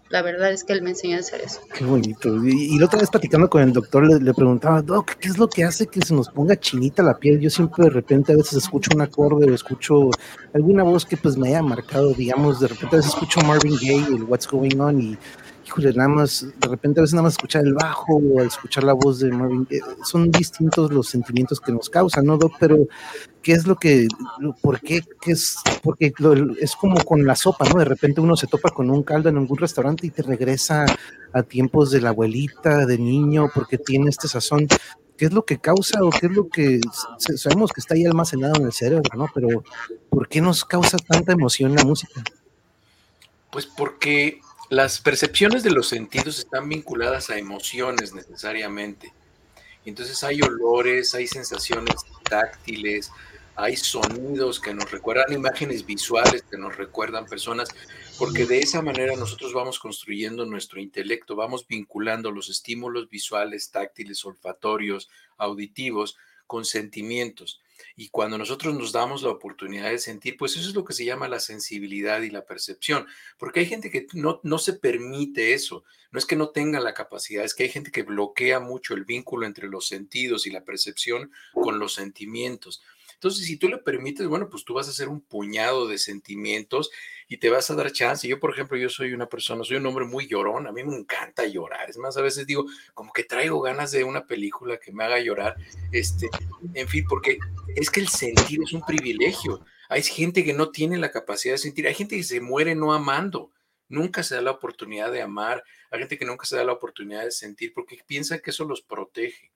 La verdad es que él me enseñó a hacer eso. Qué bonito. Y, la otra vez platicando con el doctor le, preguntaba, Doc, ¿qué es lo que hace que se nos ponga chinita la piel? Yo siempre de repente a veces escucho un acorde o escucho alguna voz que pues me haya marcado, digamos, de repente a veces escucho Marvin Gaye, el What's Going On y híjole, nada más, de repente a veces nada más escuchar el bajo o escuchar la voz de Marvin, eh, son distintos los sentimientos que nos causan, ¿no, Doc? Pero, ¿qué es lo que, por qué, qué es, porque es como con la sopa, ¿no? De repente uno se topa con un caldo en algún restaurante y te regresa a tiempos de la abuelita, de niño, porque tiene este sazón. ¿Qué es lo que causa o qué es lo que sabemos que está ahí almacenado en el cerebro, ¿no? Pero, ¿por qué nos causa tanta emoción la música? Pues porque las percepciones de los sentidos están vinculadas a emociones necesariamente. Entonces hay olores, hay sensaciones táctiles, hay sonidos que nos recuerdan, imágenes visuales que nos recuerdan personas, porque de esa manera nosotros vamos construyendo nuestro intelecto, vamos vinculando los estímulos visuales, táctiles, olfatorios, auditivos con sentimientos. Y cuando nosotros nos damos la oportunidad de sentir, pues eso es lo que se llama la sensibilidad y la percepción, porque hay gente que no, no se permite eso, no es que no tenga la capacidad, es que hay gente que bloquea mucho el vínculo entre los sentidos y la percepción con los sentimientos. Entonces, si tú le permites, bueno, pues tú vas a hacer un puñado de sentimientos y te vas a dar chance. Yo, por ejemplo, yo soy una persona, soy un hombre muy llorón, a mí me encanta llorar. Es más, a veces digo, como que traigo ganas de una película que me haga llorar. Este, en fin, porque es que el sentir es un privilegio. Hay gente que no tiene la capacidad de sentir, hay gente que se muere no amando. Nunca se da la oportunidad de amar, hay gente que nunca se da la oportunidad de sentir porque piensa que eso los protege.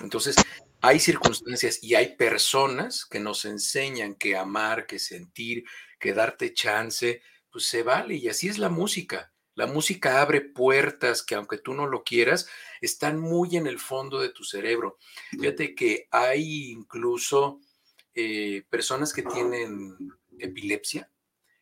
Entonces, hay circunstancias y hay personas que nos enseñan que amar, que sentir, que darte chance, pues se vale. Y así es la música. La música abre puertas que aunque tú no lo quieras, están muy en el fondo de tu cerebro. Fíjate que hay incluso eh, personas que tienen epilepsia,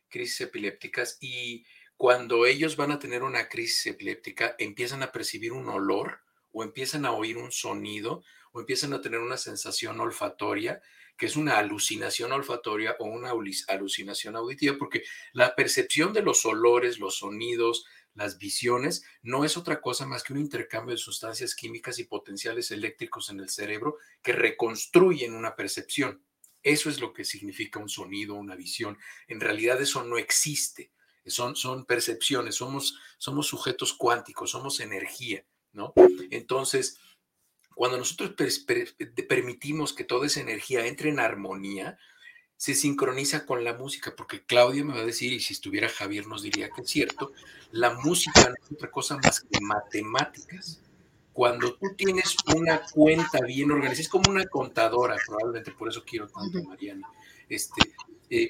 crisis epilépticas y cuando ellos van a tener una crisis epiléptica, empiezan a percibir un olor o empiezan a oír un sonido o empiezan a tener una sensación olfatoria, que es una alucinación olfatoria o una alucinación auditiva, porque la percepción de los olores, los sonidos, las visiones, no es otra cosa más que un intercambio de sustancias químicas y potenciales eléctricos en el cerebro que reconstruyen una percepción. Eso es lo que significa un sonido, una visión. En realidad eso no existe. Son, son percepciones, somos, somos sujetos cuánticos, somos energía, ¿no? Entonces, cuando nosotros permitimos que toda esa energía entre en armonía, se sincroniza con la música, porque Claudia me va a decir, y si estuviera Javier nos diría que es cierto, la música no es otra cosa más que matemáticas. Cuando tú tienes una cuenta bien organizada, es como una contadora, probablemente por eso quiero tanto a Mariana. Este, eh,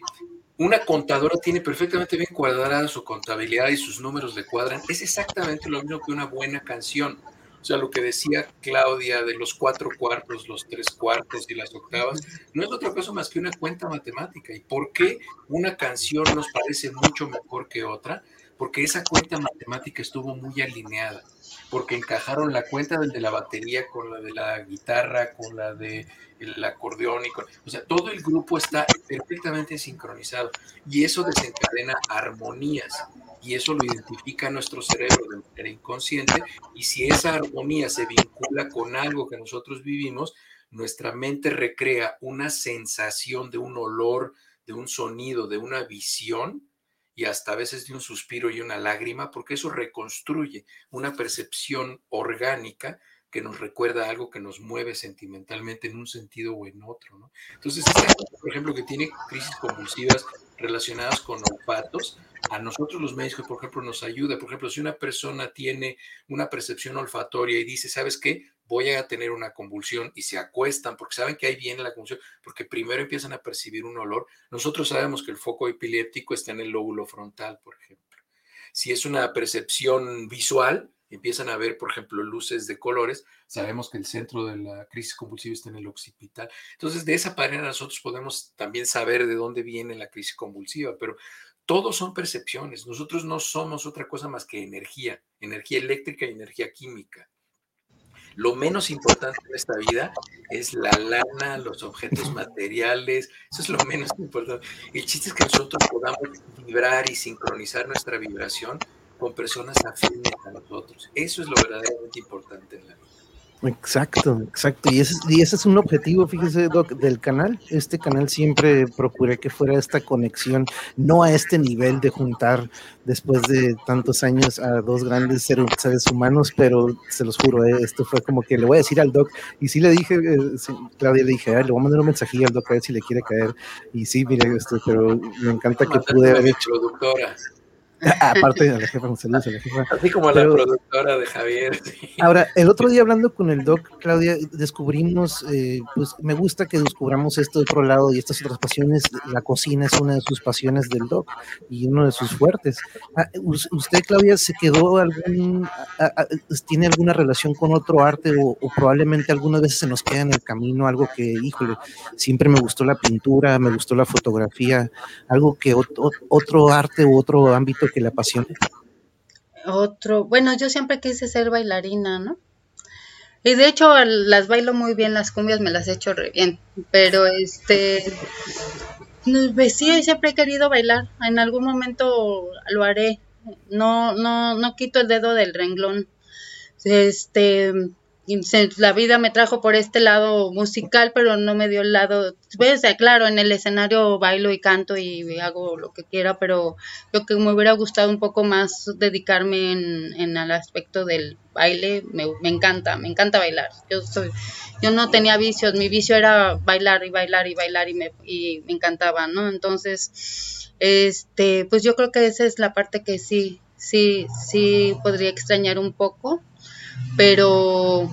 una contadora tiene perfectamente bien cuadrada su contabilidad y sus números le cuadran. Es exactamente lo mismo que una buena canción. O sea, lo que decía Claudia de los cuatro cuartos, los tres cuartos y las octavas, no es otra cosa más que una cuenta matemática. ¿Y por qué una canción nos parece mucho mejor que otra? Porque esa cuenta matemática estuvo muy alineada, porque encajaron la cuenta de la batería con la de la guitarra, con la de el acordeón y con, o sea, todo el grupo está perfectamente sincronizado y eso desencadena armonías y eso lo identifica nuestro cerebro de manera inconsciente y si esa armonía se vincula con algo que nosotros vivimos, nuestra mente recrea una sensación de un olor, de un sonido, de una visión y hasta a veces de un suspiro y una lágrima, porque eso reconstruye una percepción orgánica que nos recuerda algo que nos mueve sentimentalmente en un sentido o en otro. Entonces, por ejemplo, que tiene crisis convulsivas relacionadas con olfatos, a nosotros los médicos, por ejemplo, nos ayuda. Por ejemplo, si una persona tiene una percepción olfatoria y dice, ¿sabes qué? Voy a tener una convulsión y se acuestan porque saben que ahí viene la convulsión, porque primero empiezan a percibir un olor. Nosotros sabemos que el foco epiléptico está en el lóbulo frontal, por ejemplo. Si es una percepción visual, empiezan a ver, por ejemplo, luces de colores, sabemos que el centro de la crisis convulsiva está en el occipital. Entonces, de esa manera nosotros podemos también saber de dónde viene la crisis convulsiva, pero todos son percepciones. Nosotros no somos otra cosa más que energía, energía eléctrica y energía química. Lo menos importante en esta vida es la lana, los objetos materiales, eso es lo menos importante. El chiste es que nosotros podamos vibrar y sincronizar nuestra vibración con personas afines a nosotros. Eso es lo verdaderamente importante en la vida. Exacto, exacto. Y ese, y ese es un objetivo, fíjese, Doc, del canal. Este canal siempre procuré que fuera esta conexión, no a este nivel de juntar después de tantos años a dos grandes seres humanos, pero se los juro, eh, esto fue como que le voy a decir al Doc. Y sí le dije, eh, Claudia, le dije, le voy a mandar un mensajillo al Doc a ver si le quiere caer. Y sí, mire, esto, pero me encanta que pude haber hecho. Aparte de la jefa, un saludo a la jefa. Así como la productora de Javier. Ahora, el otro día hablando con el doc, Claudia, descubrimos, eh, pues me gusta que descubramos este otro lado y estas otras pasiones. La cocina es una de sus pasiones del doc y uno de sus fuertes. Ah, ¿Usted, Claudia, se quedó algún, tiene alguna relación con otro arte o, probablemente algunas veces se nos queda en el camino algo que, híjole, siempre me gustó la pintura, me gustó la fotografía, algo que otro arte u otro ámbito que le apasione? Otro, bueno, yo siempre quise ser bailarina, ¿no? Y de hecho las bailo muy bien, las cumbias me las he hecho re bien, pero este, sí, siempre he querido bailar, en algún momento lo haré, no, no, no quito el dedo del renglón. Este, la vida me trajo por este lado musical, pero no me dio el lado, pues, claro, en el escenario bailo y canto y hago lo que quiera, pero lo que me hubiera gustado un poco más dedicarme en, en el aspecto del baile, me, encanta, me encanta bailar. Yo soy, yo no tenía vicios, mi vicio era bailar y bailar y bailar y me, y me encantaba, ¿no? Entonces, este, pues yo creo que esa es la parte que sí, sí, sí podría extrañar un poco pero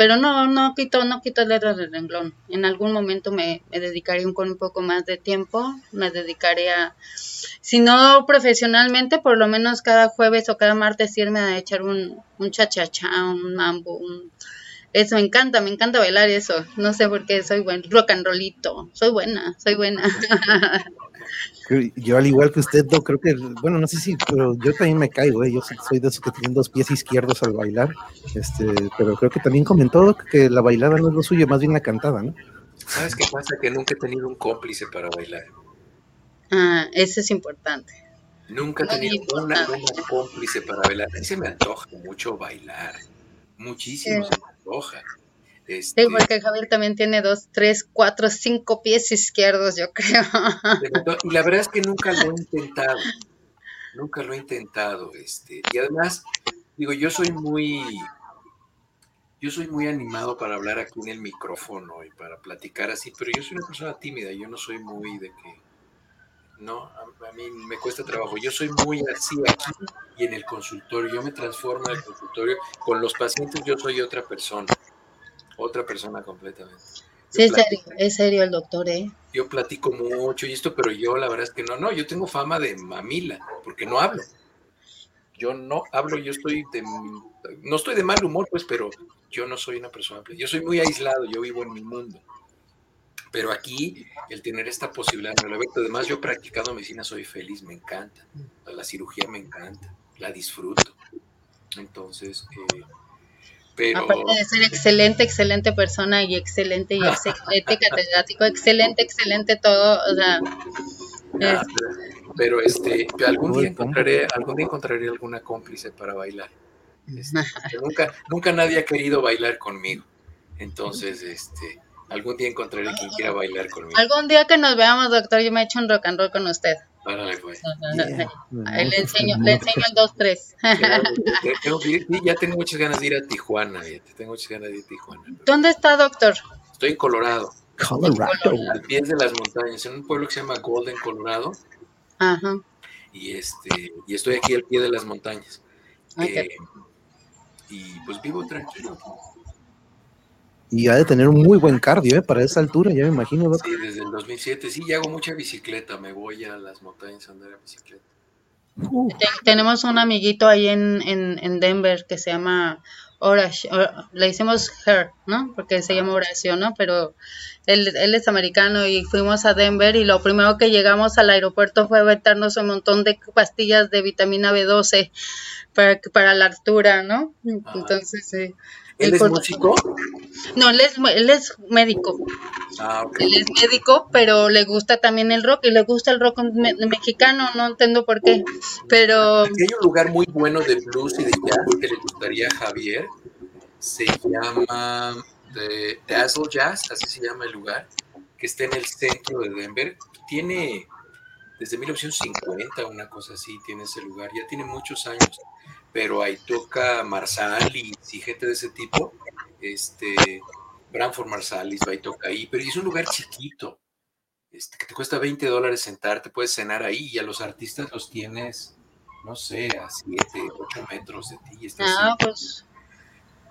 pero no, no quito, no quito letras del renglón. En algún momento me, dedicaré un, con un poco más de tiempo, me dedicaré a, si no profesionalmente, por lo menos cada jueves o cada martes irme a echar un, un cha-cha-cha, un mambo, eso me encanta, me encanta bailar eso. No sé por qué soy buen rock and rollito. Soy buena, soy buena. Yo, al igual que usted, no creo que, bueno, no sé si, pero yo también me caigo, ¿eh? yo soy de esos que tienen dos pies izquierdos al bailar, este, pero creo que también comentó que la bailada no es lo suyo, más bien la cantada, ¿no? ¿Sabes qué pasa? Que nunca he tenido un cómplice para bailar. Ah, eso es importante. Nunca he tenido una, cómplice para bailar. A mí se me antoja mucho bailar. Muchísimo se me antoja. Este, sí, porque Javier también tiene dos, tres, cuatro, cinco pies izquierdos, yo creo. Y la verdad es que nunca lo he intentado. Nunca lo he intentado. Este, y además, digo, yo soy muy. Yo soy muy animado para hablar aquí en el micrófono y para platicar así, pero yo soy una persona tímida, yo no soy muy de que no, a, mí me cuesta trabajo. Yo soy muy así aquí y en el consultorio. Yo me transformo en el consultorio. Con los pacientes yo soy otra persona. Otra persona completamente. sí, es serio, es serio el doctor, ¿eh? Yo platico mucho y esto, pero yo la verdad es que no, no, yo tengo fama de mamila, porque no hablo. Yo no hablo, yo estoy de, no estoy de mal humor, pues, pero yo no soy una persona, yo soy muy aislado, yo vivo en mi mundo. Pero aquí, el tener esta posibilidad, no lo Además, yo practicando medicina soy feliz, me encanta. La cirugía me encanta, la disfruto. Entonces, eh, pero... Aparte de ser excelente, excelente persona y excelente y excelente catedrático, excelente, excelente todo, o sea... Ah, pero, este, algún día encontraré, algún día encontraré alguna cómplice para bailar. Este, nunca, nunca nadie ha querido bailar conmigo. Entonces, este, Algún día encontraré quien quiera bailar conmigo. Algún día que nos veamos, doctor, yo me he hecho un rock and roll con usted. Árale, pues. Ahí le enseño, le enseño el 2-3. ya tengo muchas ganas de ir a Tijuana, tengo muchas ganas de ir a Tijuana. ¿Dónde está, doctor? Estoy en Colorado. Colorado. Al pie de las montañas, en un pueblo que se llama Golden, Colorado. Ajá. Y, este, y estoy aquí al pie de las montañas. Eh, y pues vivo tranquilo. Y ha de tener un muy buen cardio, ¿eh? Para esa altura, ya me imagino. Sí, desde el 2007. Sí, ya hago mucha bicicleta. Me voy a las montañas a andar a bicicleta. tenemos un amiguito ahí en, en, Denver que se llama Horace. le hicimos Her, ¿no? Porque se llama Horacio, ¿no? Pero él, él, es americano y fuimos a Denver y lo primero que llegamos al aeropuerto fue meternos un montón de pastillas de vitamina B12 para, para la altura, ¿no? Entonces, sí. ¿Él es músico? No, él es, él es médico. Ah, Él es médico, pero le gusta también el rock y le gusta el rock mexicano, no entiendo por qué. Pero. Aquí hay un lugar muy bueno de blues y de jazz que le gustaría a Javier. Se llama The Dazzle Jazz, así se llama el lugar, que está en el centro de Denver. Tiene desde 1950, una cosa así, tiene ese lugar. Ya tiene muchos años pero ahí toca Marsalis y gente de ese tipo, este, Branford Marsalis, ahí toca ahí, pero es un lugar chiquito, este, que te cuesta 20 dólares sentarte, puedes cenar ahí y a los artistas los tienes, no sé, a 7, 8 metros de ti. ah, pues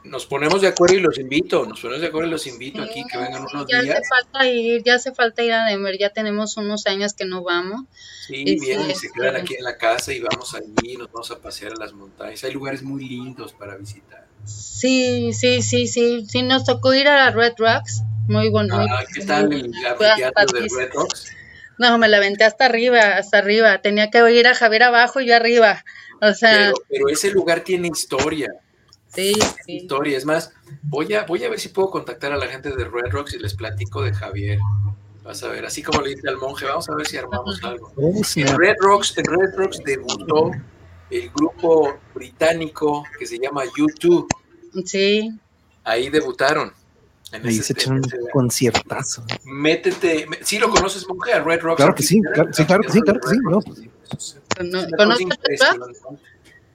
nos ponemos de acuerdo y los invito, nos ponemos de acuerdo y los invito aquí que vengan unos ya días. Hace falta ir, ya hace falta ir a Denver, ya tenemos unos años que no vamos. Sí, vienen y se quedan aquí en la casa y vamos allí, nos vamos a pasear a las montañas. Hay lugares muy lindos para visitar. Sí, sí, sí, sí, sí, nos tocó ir a Red Rocks, muy bueno. Ah, ¿qué tal el anfiteatro de Red Rocks? No, me la aventé hasta arriba, hasta arriba. Tenía que ir a Javier abajo y yo arriba. O sea, pero ese lugar tiene historia. Sí, sí. Historia. Es más, voy a, voy a ver si puedo contactar a la gente de Red Rocks y les platico de Javier. Vas a ver, así como le dije al monje, vamos a ver si armamos algo. En Red Rocks, en Red Rocks debutó el grupo británico que se llama U2. Sí. Ahí debutaron. Ahí se echan un conciertazo. Métete, ¿sí lo conoces, monje, a Red Rocks? Claro que sí, claro, sí, claro que sí, claro que sí. No. ¿Conoces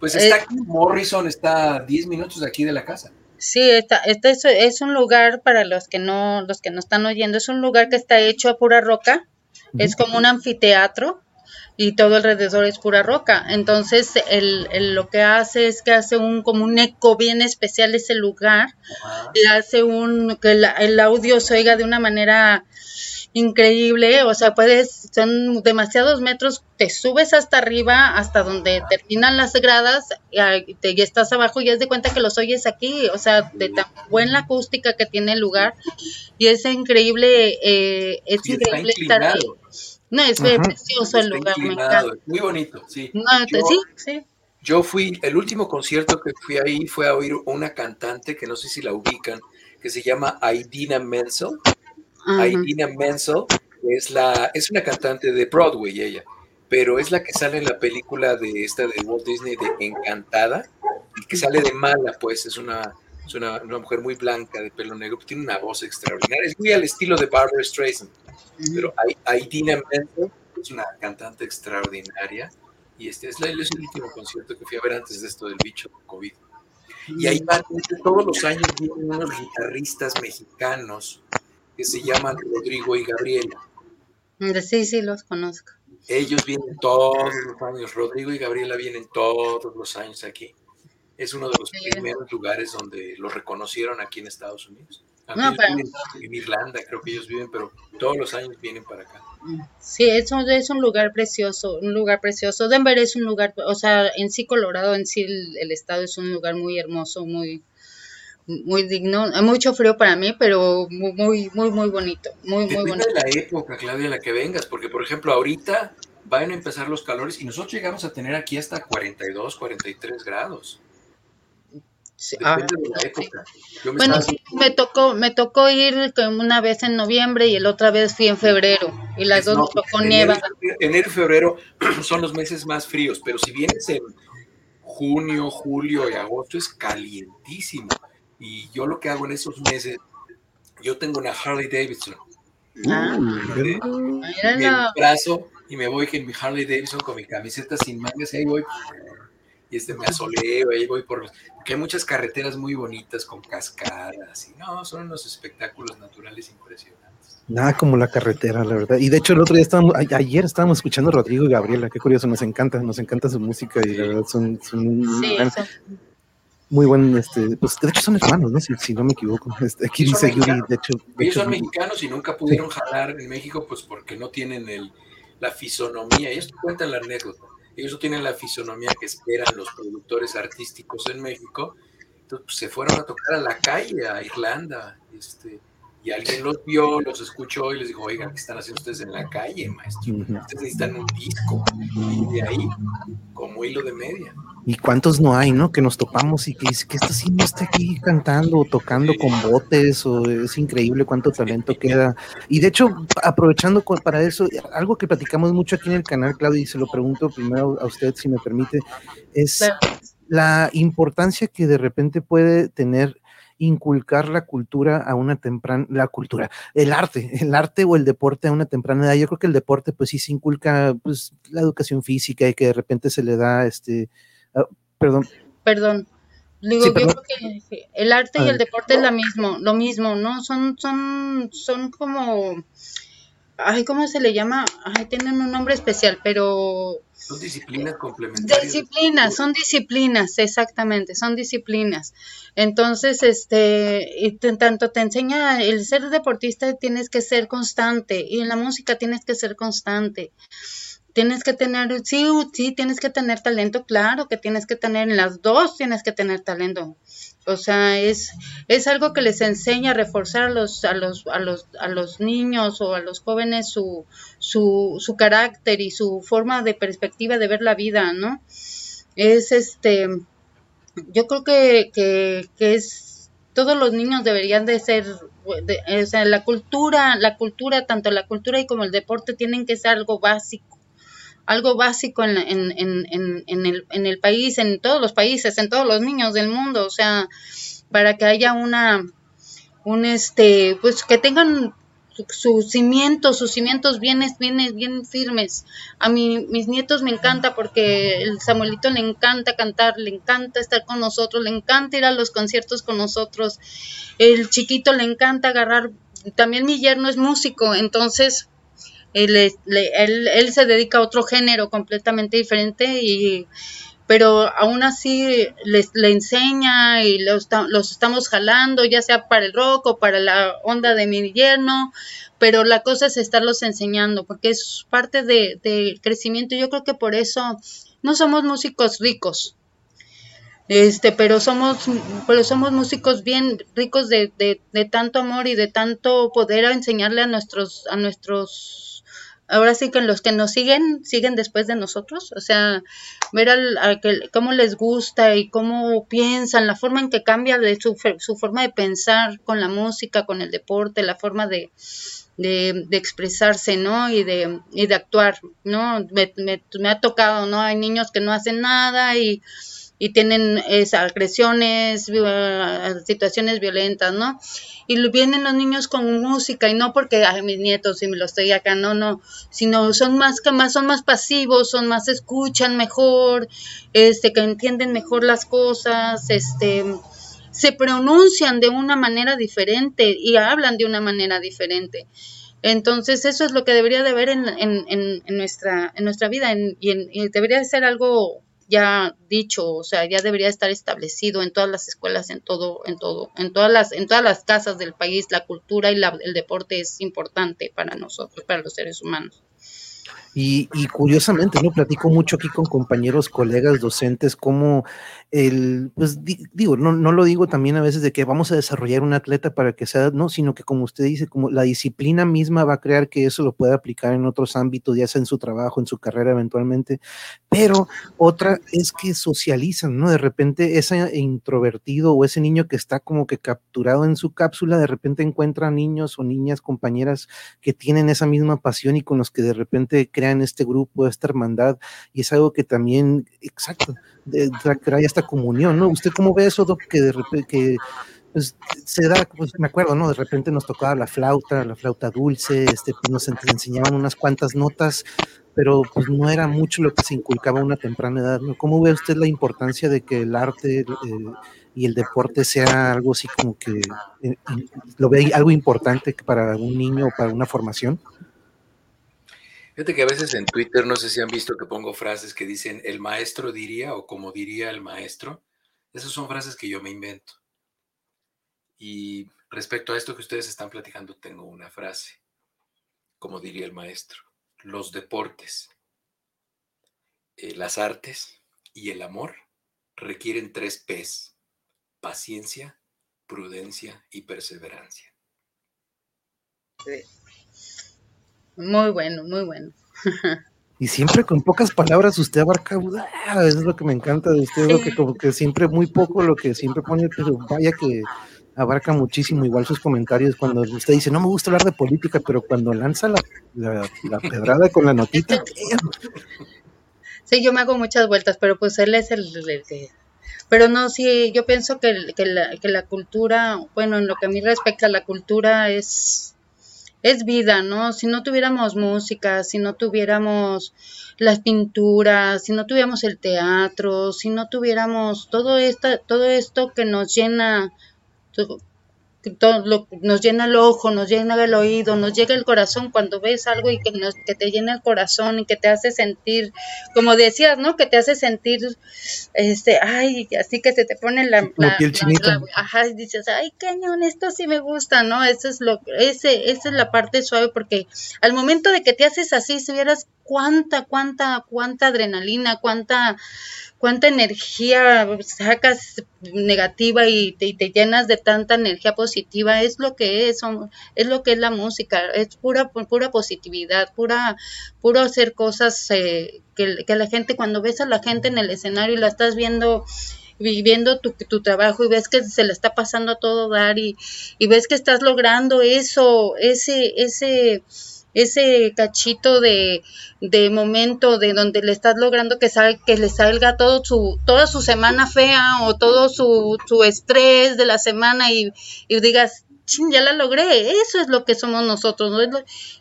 pues está aquí, Morrison está 10 minutos de aquí de la casa. Sí, está, este es, es, un lugar para los que no, los que no están oyendo, es un lugar que está hecho a pura roca, es como un anfiteatro y todo alrededor es pura roca. Entonces, el, lo que hace es que hace un como un eco bien especial ese lugar, hace un que el audio se oiga de una manera increíble, o sea, puedes, son demasiados metros, te subes hasta arriba, hasta donde terminan las gradas, y, te, estás abajo y es de cuenta que los oyes aquí, o sea, de tan buena acústica que tiene el lugar, y es increíble, eh, es increíble estar ahí. No, es precioso el lugar, me encanta. Muy bonito, sí. sí, sí. Yo fui, el último concierto que fui ahí fue a oír una cantante que no sé si la ubican, que se llama Aidina Menzel. Aidina Menzel es, la, es una cantante de Broadway ella, pero es la que sale en la película de esta de Walt Disney de Encantada, y que sale de mala, pues es una, una, mujer muy blanca de pelo negro, tiene una voz extraordinaria, es muy al estilo de Barbara Streisand, pero Aidina Menzel es una cantante extraordinaria y este es, el último concierto que fui a ver antes de esto del bicho COVID. Y ahí van, todos los años vienen unos guitarristas mexicanos que se llaman Rodrigo y Gabriela. Sí, sí, los conozco. Ellos vienen todos los años, Rodrigo y Gabriela vienen todos los años aquí. Es uno de los primeros lugares donde los reconocieron aquí en Estados Unidos. No, en Irlanda, creo que ellos viven, pero todos los años vienen para acá. Sí, es un, es un lugar precioso, un lugar precioso. Denver es un lugar, o sea, en sí Colorado, en sí el, estado es un lugar muy hermoso, muy muy digno, mucho frío para mí, pero muy, muy, muy bonito, muy, muy bonito. de la época, Claudia, en la que vengas, porque por ejemplo, ahorita van a empezar los calores y nosotros llegamos a tener aquí hasta 42, 43 grados. Ah, bueno, me tocó, me tocó ir una vez en noviembre y el otra vez fui en febrero y las dos me tocó nieva. Enero y febrero son los meses más fríos, pero si vienes en junio, julio y agosto es calientísimo. Y yo lo que hago en esos meses, yo tengo una Harley Davidson. Ah, me brazo y me voy en mi Harley Davidson con mi camiseta sin mangas y ahí voy y este me asoleo, ahí voy por... Porque hay muchas carreteras muy bonitas con cascadas y no, son unos espectáculos naturales impresionantes. Nada como la carretera, la verdad. Y de hecho el otro día estábamos, ayer estábamos escuchando a Rodrigo y Gabriela, qué curioso, nos encanta, nos encanta su música y la verdad son, muy buen, este, pues de hecho son hermanos, ¿no? Si, no me equivoco. Este, aquí dice Yuri, de hecho. ellos son mexicanos y nunca pudieron jalar en México, pues porque no tienen el, la fisonomía. Y esto cuenta la anécdota ellos no tienen la fisonomía que esperan los productores artísticos en México, entonces pues, se fueron a tocar a la calle, a Irlanda, este, y alguien los vio, los escuchó y les dijo, oigan, ¿qué están haciendo ustedes en la calle, maestro? Ustedes necesitan un disco. Y de ahí, como hilo de media. ¿Y cuántos no hay, no? Que nos topamos y que dice que sí no está aquí cantando o tocando con botes, o es increíble cuánto talento queda. Y de hecho, aprovechando para eso, algo que platicamos mucho aquí en el canal, Claudia, y se lo pregunto primero a usted, si me permite, es la importancia que de repente puede tener inculcar la cultura a una temprana, la cultura, el arte, el arte o el deporte a una temprana edad. Yo creo que el deporte, pues sí se inculca, pues la educación física y que de repente se le da, este, ah, perdón. Perdón. Digo, yo creo que el arte y el deporte es lo mismo, lo mismo, ¿no? Son, son, son como ay, ¿cómo se le llama? Ay, tienen un nombre especial, pero... Son disciplinas complementarias. Disciplinas, son disciplinas, exactamente, son disciplinas. Entonces, este, y tanto te enseña, el ser deportista tienes que ser constante y en la música tienes que ser constante. Tienes que tener, sí, sí, tienes que tener talento, claro que tienes que tener, en las dos tienes que tener talento. O sea, es, es algo que les enseña a reforzar a los, a los, a los, a los niños o a los jóvenes su, su, su carácter y su forma de perspectiva de ver la vida, ¿no? Es este, yo creo que, que, que es, todos los niños deberían de ser, o sea, la cultura, la cultura, tanto la cultura y como el deporte tienen que ser algo básico algo básico en, en, en, en, el, en el país, en todos los países, en todos los niños del mundo, o sea, para que haya una, un este, pues que tengan sus cimientos, sus cimientos bien, bien, bien firmes. A mí, mis nietos me encanta porque el Samuelito le encanta cantar, le encanta estar con nosotros, le encanta ir a los conciertos con nosotros. El chiquito le encanta agarrar, también mi yerno es músico, entonces él, él, se dedica a otro género completamente diferente y pero aún así les, le enseña y los, los, estamos jalando, ya sea para el rock o para la onda de mi yerno, pero la cosa es estarlos enseñando, porque es parte del de crecimiento. Yo creo que por eso no somos músicos ricos, este, pero somos, pero somos músicos bien ricos de, de, de tanto amor y de tanto poder enseñarle a nuestros, a nuestros ahora sí que los que nos siguen, siguen después de nosotros, o sea, ver al, que, cómo les gusta y cómo piensan, la forma en que cambia su, su forma de pensar con la música, con el deporte, la forma de, de, expresarse, ¿no? Y de, y de actuar, ¿no? Me, me, ha tocado, ¿no? Hay niños que no hacen nada y, y tienen esas agresiones, situaciones violentas, ¿no? Y vienen los niños con música y no porque ay, mis nietos y me lo estoy acá, no, no, sino son más más son más pasivos, son más escuchan mejor, este que entienden mejor las cosas, este se pronuncian de una manera diferente y hablan de una manera diferente. Entonces eso es lo que debería de haber en, en, en, nuestra, en nuestra vida y, y, debería de ser algo ya dicho, o sea, ya debería estar establecido en todas las escuelas, en todo, en todo, en todas las, en todas las casas del país, la cultura y la, el deporte es importante para nosotros, para los seres humanos. Y, curiosamente, ¿no? Platico mucho aquí con compañeros, colegas, docentes, como el, pues digo, no, no lo digo también a veces de que vamos a desarrollar un atleta para que sea, no, sino que como usted dice, como la disciplina misma va a crear que eso lo pueda aplicar en otros ámbitos, ya sea en su trabajo, en su carrera eventualmente, pero otra es que socializan, ¿no? De repente ese introvertido o ese niño que está como que capturado en su cápsula, de repente encuentra niños o niñas, compañeras que tienen esa misma pasión y con los que de repente crean este grupo, esta hermandad, y es algo que también, exacto, trae esta comunión, ¿no? ¿Usted cómo ve eso, Que de repente, que pues, se da, pues me acuerdo, ¿no? De repente nos tocaba la flauta, la flauta dulce, este, pues, nos enseñaban unas cuantas notas, pero pues no era mucho lo que se inculcaba a una temprana edad, ¿no? ¿Cómo ve usted la importancia de que el arte eh, y el deporte sea algo así como que eh, lo ve algo importante para un niño o para una formación? Fíjate que a veces en Twitter, no sé si han visto que pongo frases que dicen el maestro diría o como diría el maestro. Esas son frases que yo me invento. Y respecto a esto que ustedes están platicando, tengo una frase, como diría el maestro. Los deportes, eh, las artes y el amor requieren tres P's, paciencia, prudencia y perseverancia. Muy bueno, muy bueno. Y siempre con pocas palabras usted abarca, es lo que me encanta de usted, lo que como que siempre muy poco lo que siempre pone, pero vaya que abarca muchísimo, igual sus comentarios cuando usted dice, no me gusta hablar de política, pero cuando lanza la, la, pedrada con la notita. sí, yo me hago muchas vueltas, pero pues él es el, que... Pero no, sí, yo pienso que, que, la, que la cultura, bueno, en lo que a mí respecta, la cultura es es vida, ¿no? Si no tuviéramos música, si no tuviéramos las pinturas, si no tuviéramos el teatro, si no tuviéramos todo esto, todo esto que nos llena, todo lo, nos llena el ojo, nos llena el oído, nos llega el corazón cuando ves algo y que, nos, que te llena el corazón y que te hace sentir, como decías, ¿no? Que te hace sentir, este, ay, así que se te pone la, la, ajá, y dices, ay, cañón, esto sí me gusta, ¿no? Eso es lo, ese, esa es la parte suave porque al momento de que te haces así, si vieras cuánta, cuánta, cuánta adrenalina, cuánta, cuánta energía sacas negativa y te, llenas de tanta energía positiva, es lo que es, es lo que es la música, es pura, pura positividad, pura, puro hacer cosas eh, que, la gente, cuando ves a la gente en el escenario y la estás viendo viviendo tu, tu, trabajo y ves que se le está pasando a todo dar y, y ves que estás logrando eso, ese, ese, ese cachito de, de momento de donde le estás logrando que, salga, que le salga todo su, toda su semana fea o todo su, su estrés de la semana y, y digas, ya la logré, eso es lo que somos nosotros, ¿no?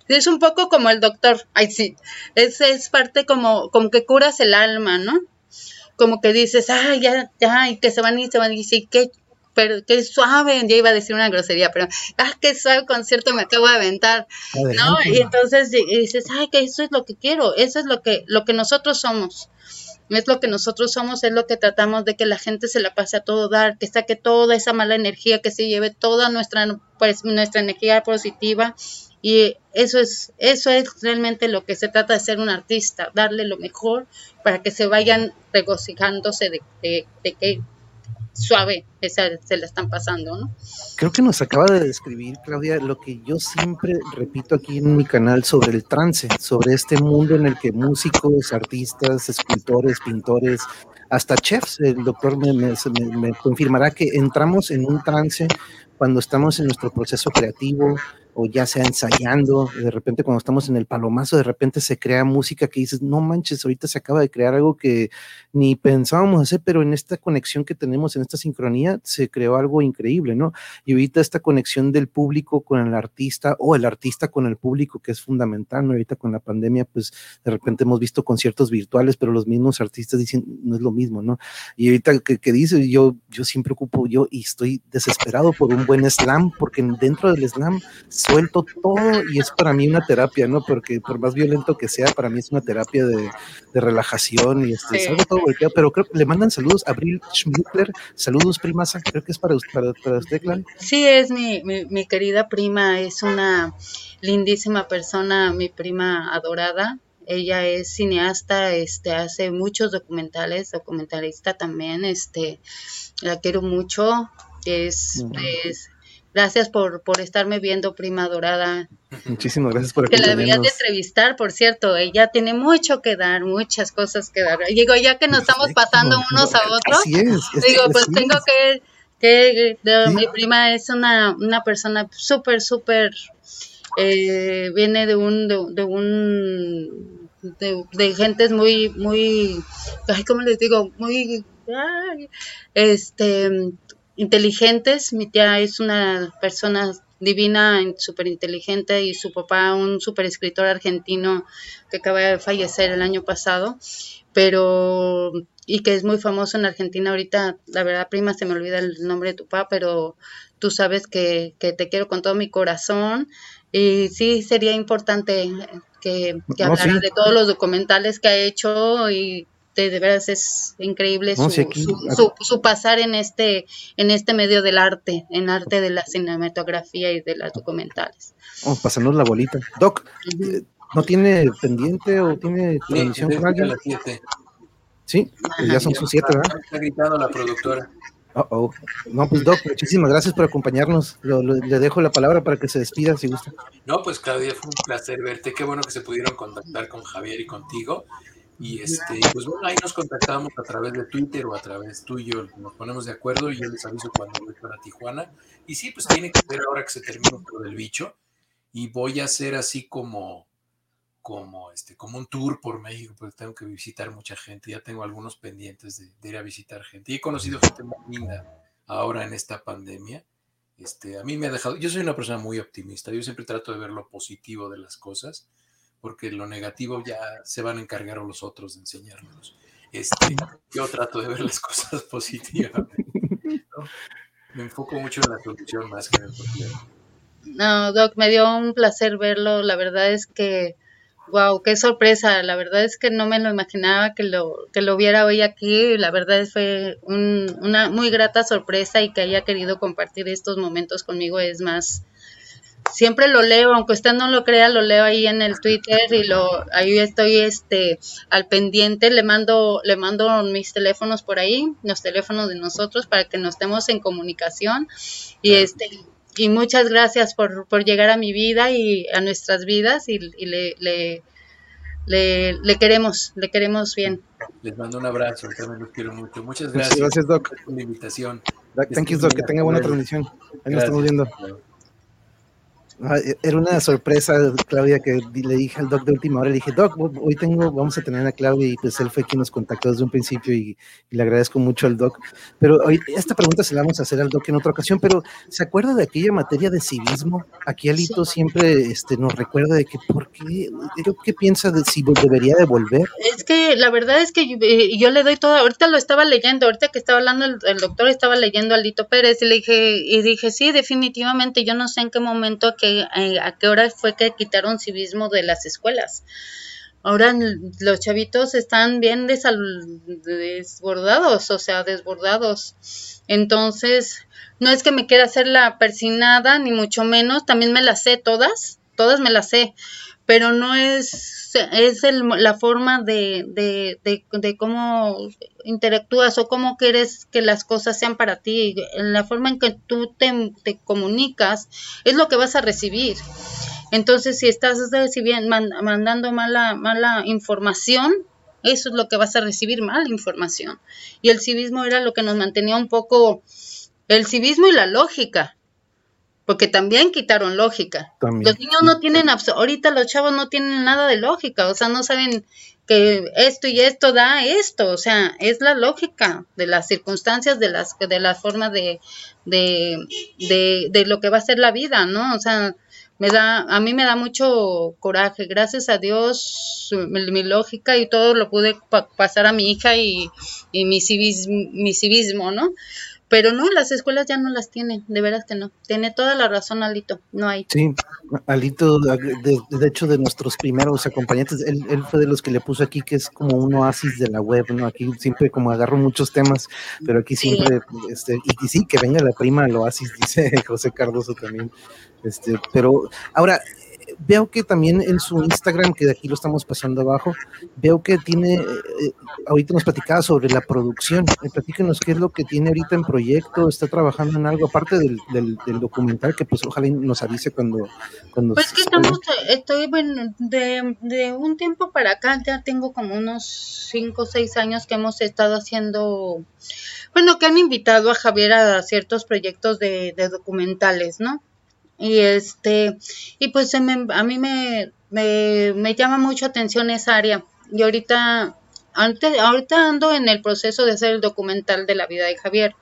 es, un poco como el doctor, ay sí, es, es parte como, como que curas el alma, ¿no? Como que dices, ay, ya, ya, y que se van y se van y dices, qué pero qué suave, ya iba a decir una grosería, pero, ah, qué suave concierto me acabo de aventar, ¿no? Y entonces dices, ay, que eso es lo que quiero, eso es lo que, lo que nosotros somos, es lo que nosotros somos, es lo que tratamos de que la gente se la pase a todo dar, que saque toda esa mala energía, que se lleve toda nuestra, pues, nuestra energía positiva y eso es, eso es realmente lo que se trata de ser un artista, darle lo mejor para que se vayan regocijándose de, de, de que suave esa, se la están pasando, ¿no? Creo que nos acaba de describir, Claudia, lo que yo siempre repito aquí en mi canal sobre el trance, sobre este mundo en el que músicos, artistas, escultores, pintores, hasta chefs, el doctor me, me confirmará que entramos en un trance cuando estamos en nuestro proceso creativo, o ya sea ensayando, de repente cuando estamos en el palomazo, de repente se crea música que dices, no manches, ahorita se acaba de crear algo que ni pensábamos hacer, pero en esta conexión que tenemos, en esta sincronía, se creó algo increíble, ¿no? Y ahorita esta conexión del público con el artista o el artista con el público, que es fundamental, ¿no? Ahorita con la pandemia, pues de repente hemos visto conciertos virtuales, pero los mismos artistas dicen, no es lo mismo, ¿no? Y ahorita que, que dice, yo, yo siempre ocupo yo y estoy desesperado por un buen slam, porque dentro del slam suelto todo y es para mí una terapia, ¿no? Porque por más violento que sea, para mí es una terapia de, relajación y este, salgo todo golpeado, pero creo que le mandan saludos a Abril Schmittler, saludos primasa, creo que es para, para, para usted, Clan. Sí, es mi, mi, querida prima, es una lindísima persona, mi prima adorada, ella es cineasta, este, hace muchos documentales, documentalista también, este, la quiero mucho, es, es Gracias por, por estarme viendo, prima dorada. Muchísimas gracias por Que la deberías de entrevistar, por cierto. Ella tiene mucho que dar, muchas cosas que dar. Digo, ya que nos estamos pasando unos a otros, digo, pues tengo que, que mi prima es una, una persona súper, súper, eh, viene de un, de, un, de, de, gentes muy, muy, ay, ¿cómo les digo? Muy, este, inteligentes. Mi tía es una persona divina, súper inteligente y su papá un súper escritor argentino que acaba de fallecer el año pasado, pero y que es muy famoso en Argentina ahorita, la verdad prima se me olvida el nombre de tu papá, pero tú sabes que, que te quiero con todo mi corazón. Y sí sería importante que, que hablara de todos los documentales que ha hecho y de, de veras es increíble su, su, pasar en este, en este medio del arte, en arte de la cinematografía y de las documentales. Vamos, pasarnos la bolita. Doc, eh, ¿no tiene pendiente o tiene transmisión con alguien? Sí, pues ya son sus siete, ¿verdad? Está gritando la productora. oh. No, pues Doc, muchísimas gracias por acompañarnos. le dejo la palabra para que se despida si gusta. No, pues Claudia, fue un placer verte. Qué bueno que se pudieron contactar con Javier y contigo. Y este, pues bueno, ahí nos contactamos a través de Twitter o a través tuyo, nos ponemos de acuerdo y yo les aviso cuando voy para Tijuana. Y sí, pues tiene que ser ahora que se termine todo el bicho. Y voy a hacer así como, como, este, como un tour por México, porque tengo que visitar mucha gente. Ya tengo algunos pendientes de, de ir a visitar gente. Y he conocido gente muy linda ahora en esta pandemia. Este, a mí me ha dejado, yo soy una persona muy optimista, yo siempre trato de ver lo positivo de las cosas porque lo negativo ya se van a encargar los otros de enseñarnos. Este, yo trato de ver las cosas positivas. Me enfoco mucho en la solución más que en el problema. No, Doc, me dio un placer verlo. La verdad es que, wow, qué sorpresa. La verdad es que no me lo imaginaba que lo, que lo viera hoy aquí. La verdad es fue una muy grata sorpresa y que haya querido compartir estos momentos conmigo es más, siempre lo leo, aunque usted no lo crea, lo leo ahí en el Twitter y lo ahí estoy este al pendiente, le mando le mando mis teléfonos por ahí, los teléfonos de nosotros para que nos estemos en comunicación y este y muchas gracias por, por llegar a mi vida y a nuestras vidas y, le, le, le, queremos, le queremos bien. Les mando un abrazo, también los quiero mucho. Muchas gracias. gracias, Doc. por la invitación. Thank you, Doc. Que tenga buena transmisión. Ahí nos estamos viendo. Era una sorpresa, Claudia, que le dije al doc de última hora, le dije, doc, hoy tengo, vamos a tener a Claudia y pues él fue quien nos contactó desde un principio y, le agradezco mucho al doc. Pero hoy, esta pregunta se la vamos a hacer al doc en otra ocasión, pero ¿se acuerda de aquella materia de civismo? Aquí Alito siempre este, nos recuerda de que, ¿por qué? ¿Qué piensa de si debería devolver? Es que la verdad es que eh, yo, le doy todo, ahorita lo estaba leyendo, ahorita que estaba hablando el, el doctor estaba leyendo a Alito Pérez y le dije, y dije, sí, definitivamente, yo no sé en qué momento eh, a qué hora fue que quitaron civismo de las escuelas. Ahora los chavitos están bien desbordados, o sea, desbordados. Entonces, no es que me quiera hacer la persinada, ni mucho menos, también me las sé todas, todas me las sé, pero no es, es el, la forma de, de, de, cómo interactúas o cómo quieres que las cosas sean para ti, la forma en que tú te, te comunicas, es lo que vas a recibir. Entonces, si estás recibiendo, mandando mala, mala información, eso es lo que vas a recibir, mala información. Y el civismo era lo que nos mantenía un poco, el civismo y la lógica, porque también quitaron lógica. Los niños no tienen, ahorita los chavos no tienen nada de lógica, o sea, no saben que esto y esto da esto, o sea, es la lógica de las circunstancias, de las de la forma de, de, de, de lo que va a ser la vida, ¿no? O sea, me da, a mí me da mucho coraje. Gracias a Dios, mi, lógica y todo lo pude pasar a mi hija y, y mi, mi civismo, ¿no? Pero no, las escuelas ya no las tienen, de veras que no. Tiene toda la razón Alito, no hay. Sí, Alito, de, hecho, de nuestros primeros acompañantes, él, él, fue de los que le puso aquí que es como un oasis de la web, ¿no? Aquí siempre como agarro muchos temas, pero aquí siempre, este, y, y, sí, que venga la prima al oasis, dice José Cardoso también. Este, pero ahora, veo que también en su Instagram, que de aquí lo estamos pasando abajo, veo que tiene, eh, ahorita nos platicaba sobre la producción. Eh, platíquenos qué es lo que tiene ahorita en proyecto, está trabajando en algo aparte del, del, documental, que pues ojalá nos avise cuando... cuando pues que estamos, estoy, bueno, de, de, un tiempo para acá, ya tengo como unos 5 o 6 años que hemos estado haciendo, bueno, que han invitado a Javier a ciertos proyectos de, de documentales, ¿no? Y este, y pues a mí me, me, llama mucho atención esa área. Y ahorita, ahorita ando en el proceso de hacer el documental de la vida de Javier.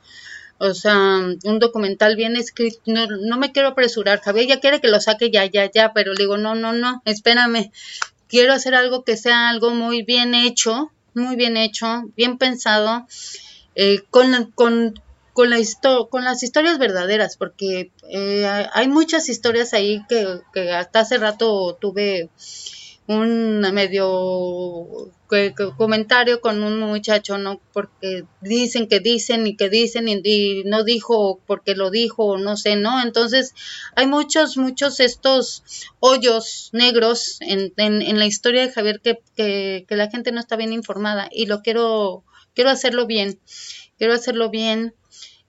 O sea, un documental bien escrito. No, no me quiero apresurar. Javier ya quiere que lo saque ya, ya, ya, pero le digo, no, no, no, espérame. Quiero hacer algo que sea algo muy bien hecho, muy bien hecho, bien pensado, eh, con, con, con, la con las historias verdaderas, porque eh, hay muchas historias ahí que, que, hasta hace rato tuve un medio comentario con un muchacho, ¿no? Porque dicen que dicen y que dicen y, no dijo porque lo dijo, no sé, ¿no? Entonces hay muchos, muchos estos hoyos negros en, en, la historia de Javier que, que, que la gente no está bien informada y lo quiero, quiero hacerlo bien, quiero hacerlo bien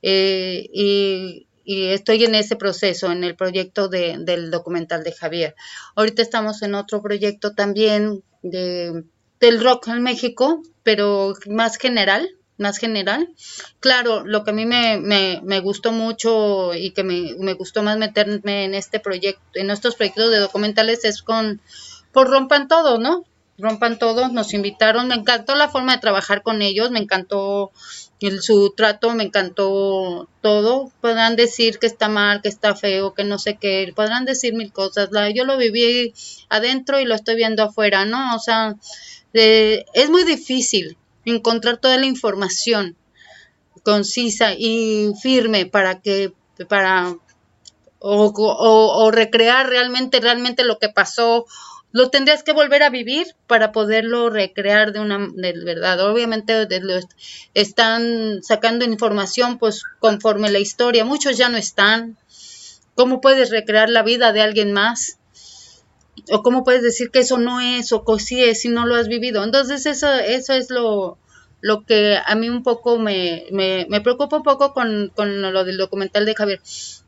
eh, y, estoy en ese proceso, en el proyecto de, del documental de Javier. Ahorita estamos en otro proyecto también de, del rock en México, pero más general, más general. Claro, lo que a mí me, me, gustó mucho y que me, me, gustó más meterme en este proyecto, en estos proyectos de documentales es con, por Rompan Todo, ¿no? Rompan Todo, nos invitaron, me encantó la forma de trabajar con ellos, me encantó su trato me encantó todo. Podrán decir que está mal, que está feo, que no sé qué, podrán decir mil cosas. yo lo viví adentro y lo estoy viendo afuera, ¿no? O sea, es muy difícil encontrar toda la información concisa y firme para que, para, o, o recrear realmente, realmente lo que pasó lo tendrías que volver a vivir para poderlo recrear de una de verdad. Obviamente están sacando información pues conforme la historia, muchos ya no están. ¿Cómo puedes recrear la vida de alguien más? O cómo puedes decir que eso no es o que sí es si no lo has vivido. Entonces eso, eso es lo, lo que a mí un poco me, me, me preocupa un poco con, con, lo del documental de Javier.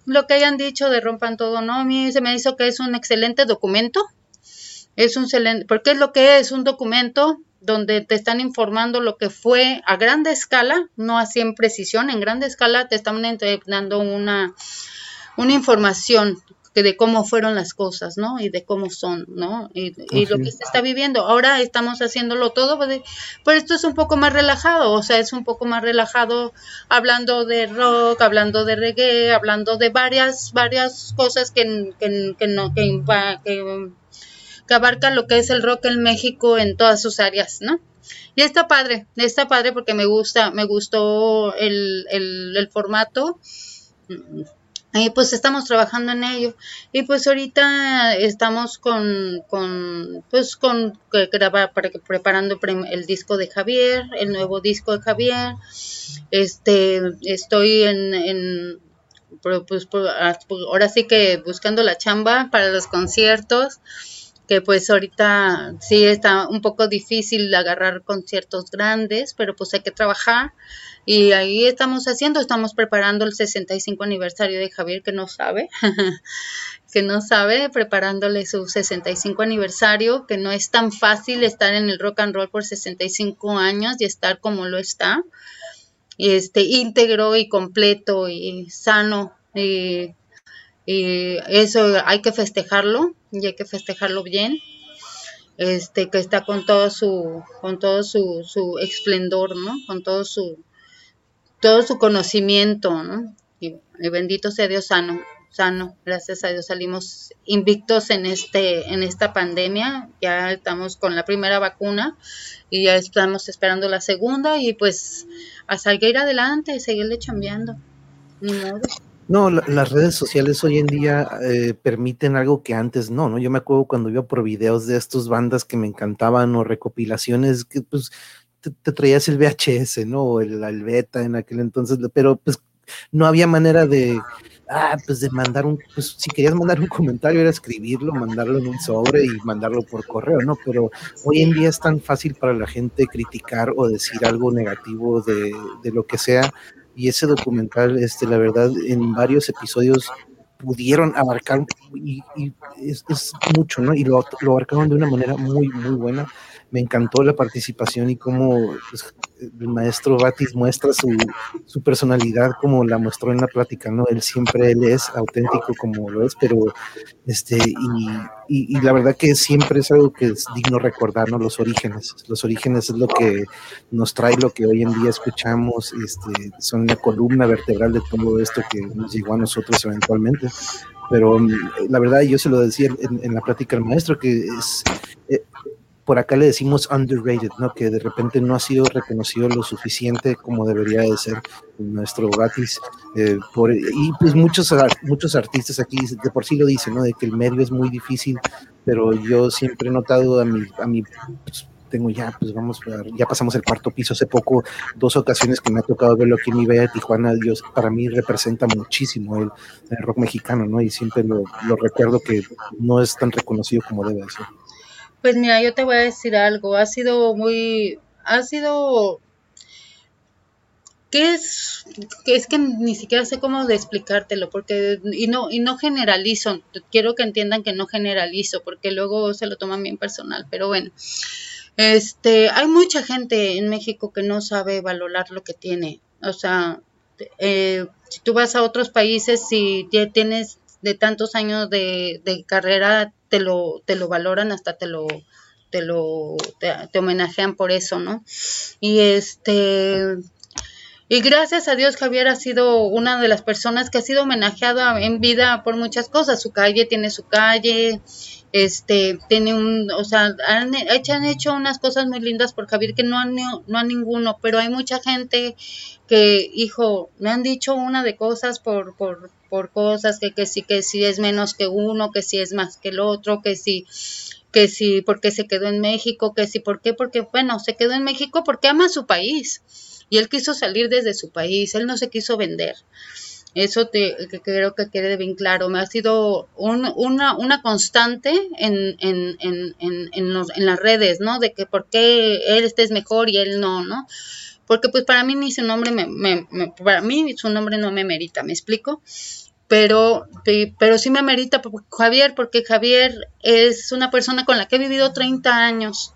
Lo que hayan dicho de Rompan Todo, ¿no? A mí se me hizo que es un excelente documento es un porque es lo que es un documento donde te están informando lo que fue a grande escala, no así en precisión, en grande escala te están dando una, una información de cómo fueron las cosas, ¿no? Y de cómo son, ¿no? Y, y lo que se está viviendo. Ahora estamos haciéndolo todo, pues, pero esto es un poco más relajado, o sea, es un poco más relajado hablando de rock, hablando de reggae, hablando de varias, varias cosas que, que, que no, que, que que abarca lo que es el rock en México en todas sus áreas, ¿no? Y está padre, está padre porque me gusta, me gustó el, el, formato. Y pues estamos trabajando en ello. Y pues ahorita estamos con, con pues con grabar, preparando el disco de Javier, el nuevo disco de Javier. Este, estoy en, en pues, ahora sí que buscando la chamba para los conciertos que pues ahorita sí está un poco difícil agarrar conciertos grandes, pero pues hay que trabajar. Y ahí estamos haciendo, estamos preparando el 65 aniversario de Javier que no sabe, que no sabe, preparándole su 65 aniversario, que no es tan fácil estar en el rock and roll por 65 años y estar como lo está, este íntegro y completo y sano y y eso hay que festejarlo y hay que festejarlo bien este que está con todo su con todo su, su esplendor no con todo su todo su conocimiento no y, bendito sea Dios sano sano. Gracias a Dios salimos invictos en este en esta pandemia. Ya estamos con la primera vacuna y ya estamos esperando la segunda y pues a seguir adelante seguirle chambeando. Ni modo no, las redes sociales hoy en día eh, permiten algo que antes no, ¿no? Yo me acuerdo cuando iba por videos de estas bandas que me encantaban o recopilaciones que pues te, traías el VHS, ¿no? O el, beta en aquel entonces, pero pues no había manera de, ah, pues de mandar un, pues si querías mandar un comentario era escribirlo, mandarlo en un sobre y mandarlo por correo, ¿no? Pero hoy en día es tan fácil para la gente criticar o decir algo negativo de lo que sea y ese documental, este, la verdad, en varios episodios pudieron abarcar y, es, mucho, ¿no? Y lo, lo, abarcaron de una manera muy, muy buena. Me encantó la participación y cómo pues, el maestro Batis muestra su, personalidad como la mostró en la plática, ¿no? Él siempre, él es auténtico como lo es, pero, este, y, la verdad que siempre es algo que es digno recordar, ¿no? Los orígenes, los orígenes es lo que nos trae lo que hoy en día escuchamos, este, son la columna vertebral de todo esto que nos llegó a nosotros eventualmente pero mm, la verdad yo se lo decía en, en la plática al maestro que es eh, por acá le decimos underrated, ¿no? Que de repente no ha sido reconocido lo suficiente como debería de ser nuestro gratis. Eh, y pues muchos, muchos artistas aquí de por sí lo dicen, ¿no? De que el medio es muy difícil, pero yo siempre he notado a mi, a mi pues, tengo ya, pues vamos, ya pasamos el cuarto piso hace poco, dos ocasiones que me ha tocado verlo aquí en mi bella Tijuana, Dios, para mí representa muchísimo el, el rock mexicano, ¿no? Y siempre lo, lo recuerdo que no es tan reconocido como debe ser. Pues mira, yo te voy a decir algo, ha sido muy, ha sido, ¿qué es? Que es que ni siquiera sé cómo de explicártelo, porque, y no, y no generalizo, quiero que entiendan que no generalizo, porque luego se lo toman bien personal, pero bueno. Este, hay mucha gente en México que no sabe valorar lo que tiene. O sea, eh, si tú vas a otros países, si tienes de tantos años de carrera, te lo, te lo valoran, hasta te lo, te lo, te, homenajean por eso, ¿no? Y este, y gracias a Dios Javier ha sido una de las personas que ha sido homenajeada en vida por muchas cosas. Su calle tiene su calle, este, tiene un, o sea, han, han hecho unas cosas muy lindas por Javier que no han, no ninguno, pero hay mucha gente que, hijo, me han dicho una de cosas por, por, por cosas, que, que sí, que sí es menos que uno, que sí es más que el otro, que sí, que sí, porque se quedó en México, que sí, ¿por qué? Porque, bueno, se quedó en México porque ama su país y él quiso salir desde su país, él no se quiso vender. Eso te, que creo que quede bien claro. Me ha sido una, una constante en, en, en, en, los, en las redes, ¿no? De que por qué él este es mejor y él no, ¿no? Porque pues para mí ni su nombre, me, para mí su nombre no me merita, ¿me explico? pero, pero sí me amerita Javier, porque Javier es una persona con la que he vivido 30 años,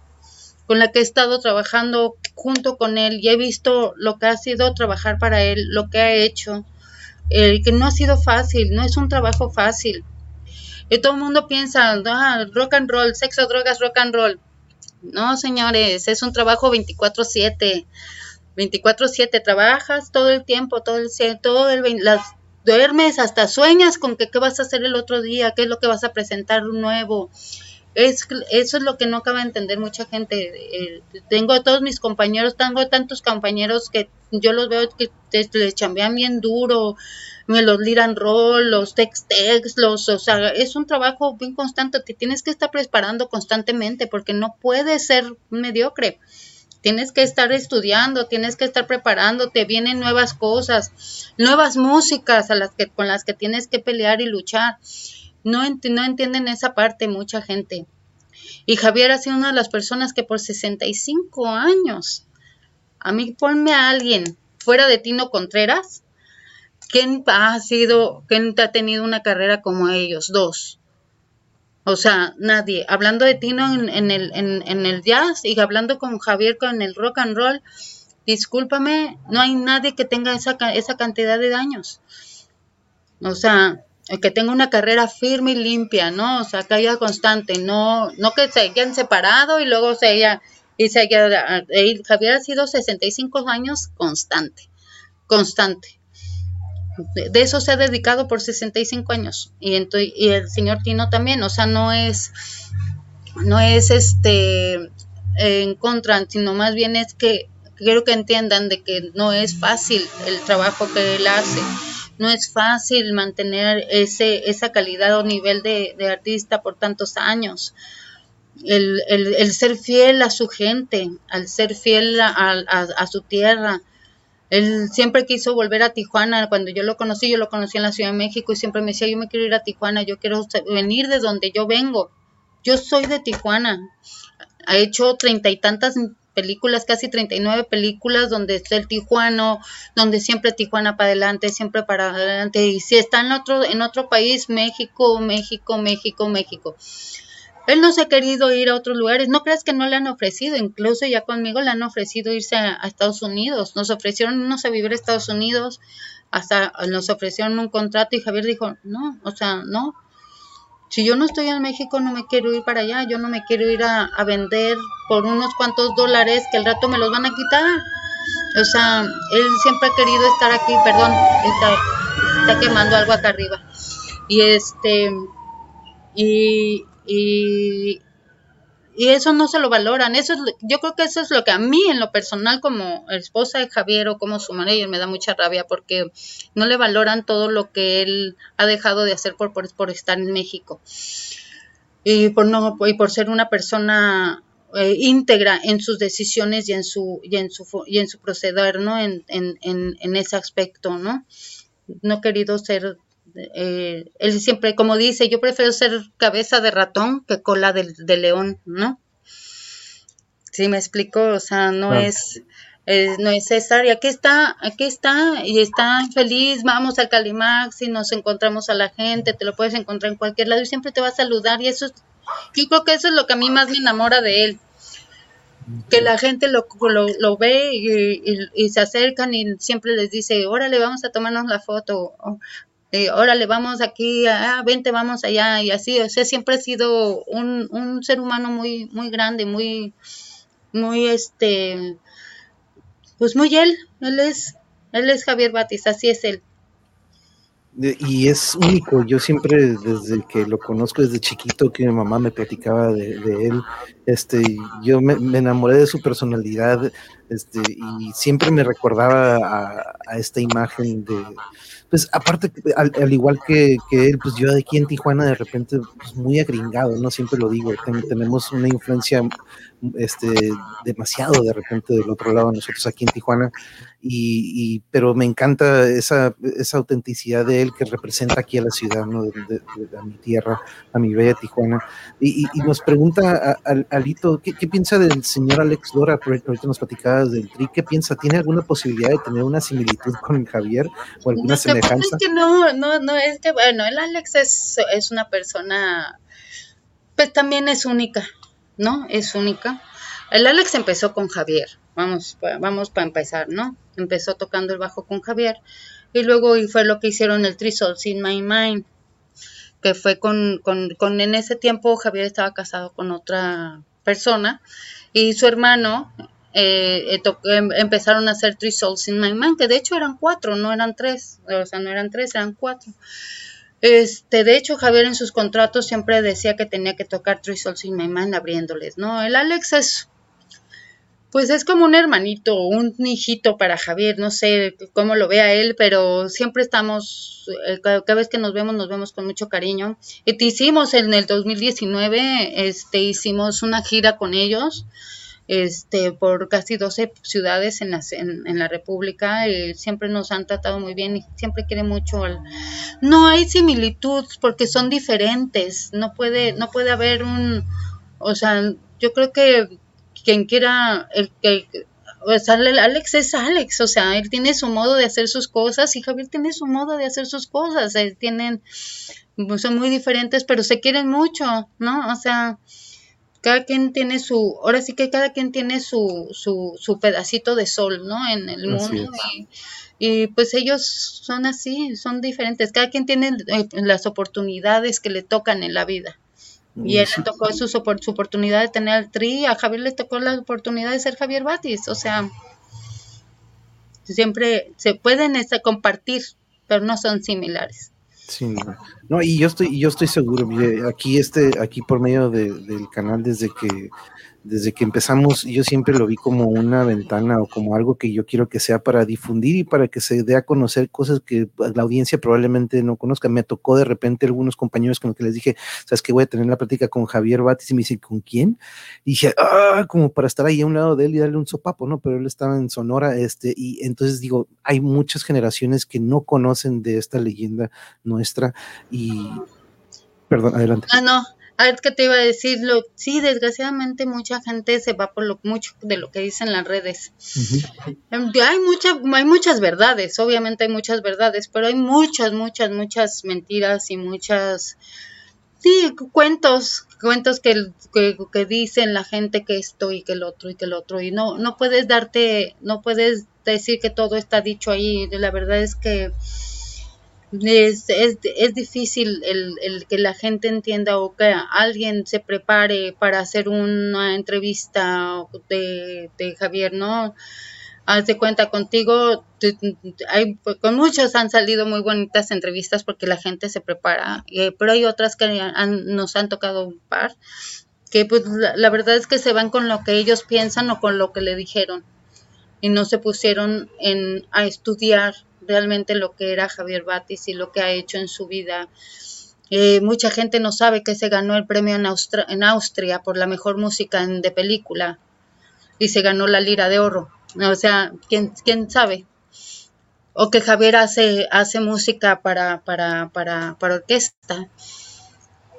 con la que he estado trabajando junto con él y he visto lo que ha sido trabajar para él, lo que ha hecho, el que no ha sido fácil, no es un trabajo fácil. Y todo el mundo piensa, ah, rock and roll, sexo, drogas, rock and roll. No, señores, es un trabajo 24/7. 24/7 trabajas todo el tiempo, todo el todo el las duermes, hasta sueñas con que qué vas a hacer el otro día, qué es lo que vas a presentar nuevo. Es, eso es lo que no acaba de entender mucha gente. Eh, tengo a todos mis compañeros, tengo tantos compañeros que yo los veo que les chambean bien duro, me los liran roll, los text text, los, o sea, es un trabajo bien constante, te tienes que estar preparando constantemente porque no puedes ser mediocre. Tienes que estar estudiando, tienes que estar preparándote, vienen nuevas cosas, nuevas músicas a las que, con las que tienes que pelear y luchar. No, no entienden esa parte mucha gente. Y Javier ha sido una de las personas que por 65 años, a mí ponme a alguien fuera de Tino Contreras, ¿quién ha sido, quién ha tenido una carrera como ellos? Dos. O sea, nadie. Hablando de Tino en, el, en, el jazz y hablando con Javier con el rock and roll, discúlpame, no hay nadie que tenga esa, esa cantidad de daños. O sea, que tenga una carrera firme y limpia, ¿no? O sea, que haya constante, no, no que se hayan separado y luego se haya, y se haya, eh, Javier ha sido 65 años constante, constante. De eso se ha dedicado por 65 años y, y el señor Tino también, o sea, no es, no es este en contra, sino más bien es que quiero que entiendan de que no es fácil el trabajo que él hace no es fácil mantener ese, esa calidad o nivel de, artista por tantos años. El, ser fiel a su gente, al ser fiel a, su tierra. Él siempre quiso volver a Tijuana. Cuando yo lo conocí, yo lo conocí en la Ciudad de México y siempre me decía, yo me quiero ir a Tijuana, yo quiero venir de donde yo vengo. Yo soy de Tijuana. Ha hecho treinta y tantas películas, casi 39 películas donde está el tijuano, donde siempre Tijuana para adelante, siempre para adelante. Y si está en otro, en otro país, México, México, México, México. Él no se ha querido ir a otros lugares. No creas que no le han ofrecido. Incluso ya conmigo le han ofrecido irse a, Estados Unidos. Nos ofrecieron irnos a vivir a Estados Unidos. Hasta nos ofrecieron un contrato y Javier dijo, no, o sea, no si yo no estoy en México, no me quiero ir para allá, yo no me quiero ir a, vender por unos cuantos dólares que al rato me los van a quitar. O sea, él siempre ha querido estar aquí, perdón, está, está quemando algo acá arriba. Y este, y, y, y eso no se lo valoran. Eso es, yo creo que eso es lo que a mí en lo personal como esposa de Javier o como su manager me da mucha rabia porque no le valoran todo lo que él ha dejado de hacer por, por, estar en México. Y por, no, y por ser una persona eh, íntegra en sus decisiones y en su, y en su, y en su proceder, ¿no? En, en, en, en ese aspecto, ¿no? No he querido ser eh, él siempre, como dice, yo prefiero ser cabeza de ratón que cola de, león, ¿no? Sí, me explico, o sea, no es, eh, no es César, y aquí está, aquí está, y está feliz, vamos al Calimax y nos encontramos a la gente, te lo puedes encontrar en cualquier lado y siempre te va a saludar, y eso es, yo creo que eso es lo que a mí más me enamora de él, que la gente lo, lo, ve y, se acercan y siempre les dice, órale, vamos a tomarnos la foto, eh, órale, vamos aquí, ah, vente, vamos allá, y así, o sea, siempre ha sido un, un ser humano muy, muy grande, muy, muy, este, pues muy él, él es, él es Javier Batis, así es él. Y es único, yo siempre desde que lo conozco desde chiquito, que mi mamá me platicaba de, él, este, yo me, enamoré de su personalidad, este, y siempre me recordaba a esta imagen de, pues aparte, al, igual que, él, pues yo de aquí en Tijuana de repente, pues muy agringado, ¿no? Siempre lo digo, tenemos una influencia este, demasiado de repente del otro lado nosotros aquí en Tijuana, y, pero me encanta esa, esa autenticidad de él que representa aquí a la ciudad, ¿no? de, a mi tierra, a mi bella Tijuana. Y, nos pregunta Alito, ¿qué, piensa del señor Alex Dora? Ahorita nos platicabas del TRI, ¿qué piensa? ¿Tiene alguna posibilidad de tener una similitud con Javier o alguna semejanza? Es que no, no, no, es que, bueno, el Alex es, es una persona, pues también es única, ¿no? Es única. El Alex empezó con Javier, vamos, vamos para empezar, ¿no? Empezó tocando el bajo con Javier y luego y fue lo que hicieron el Three Souls in My Mind, que fue con, con, con, en ese tiempo Javier estaba casado con otra persona y su hermano eh, eh em, empezaron a hacer Three Souls in My Mind, que de hecho eran cuatro, no eran tres, o sea, no eran tres, eran cuatro. Este, de hecho, Javier en sus contratos siempre decía que tenía que tocar Three Souls in My Mind abriéndoles, ¿no? El Alex es, pues es como un hermanito, un hijito para Javier, no sé cómo lo vea él, pero siempre estamos, eh, cada, vez que nos vemos, nos vemos con mucho cariño. Y te hicimos en el 2019, este, hicimos una gira con ellos este, por casi 12 ciudades en la, en, la República. y siempre nos han tratado muy bien y siempre quiere mucho. No hay similitud porque son diferentes. No puede, no puede haber un, O sea, yo creo que quien quiera, el que, sea, Alex es Alex, o sea, él tiene su modo de hacer sus cosas y Javier tiene su modo de hacer sus cosas, él tienen, son muy diferentes, pero se quieren mucho, ¿no? O sea, cada quien tiene su, ahora sí que cada quien tiene su, su, su pedacito de sol, ¿no? En el mundo. Y, pues ellos son así, son diferentes. Cada quien tiene eh, las oportunidades que le tocan en la vida. Y él le tocó su, su, oportunidad de tener al tri, a Javier le tocó la oportunidad de ser Javier Batis. O sea, siempre se pueden este, compartir, pero no son similares. Sí, no, y yo estoy, yo estoy seguro, aquí este, aquí por medio del canal desde que desde que empezamos, yo siempre lo vi como una ventana o como algo que yo quiero que sea para difundir y para que se dé a conocer cosas que la audiencia probablemente no conozca. Me tocó de repente algunos compañeros con los que les dije, sabes que voy a tener la plática con Javier Batis y me dicen, ¿con quién? Y dije, ah, como para estar ahí a un lado de él y darle un sopapo, ¿no? Pero él estaba en Sonora, este, y entonces digo, hay muchas generaciones que no conocen de esta leyenda nuestra y, perdón, adelante. Ah, no, a ver qué te iba a decir, lo, sí, desgraciadamente mucha gente se va por lo mucho de lo que dicen las redes. Hay mucha, hay muchas verdades, obviamente hay muchas verdades, pero hay muchas, muchas, muchas mentiras y muchas, sí, cuentos, cuentos que, que, que dicen la gente que esto y que el otro y que el otro y no, no puedes darte, no puedes decir que todo está dicho ahí. La verdad es que es, es, difícil el, que la gente entienda o que alguien se prepare para hacer una entrevista de, Javier, ¿no? Haz de cuenta contigo, hay, con muchos han salido muy bonitas entrevistas porque la gente se prepara, eh, pero hay otras que nos han tocado un par, que pues la, la verdad es que se van con lo que ellos piensan o con lo que le dijeron y no se pusieron en, a estudiar realmente lo que era Javier Batis y lo que ha hecho en su vida. Eh, mucha gente no sabe que se ganó el premio en, en Austria por la mejor música de película y se ganó la lira de oro. O sea, ¿quién, quién sabe? O que Javier hace, hace música para, para, para, para orquesta.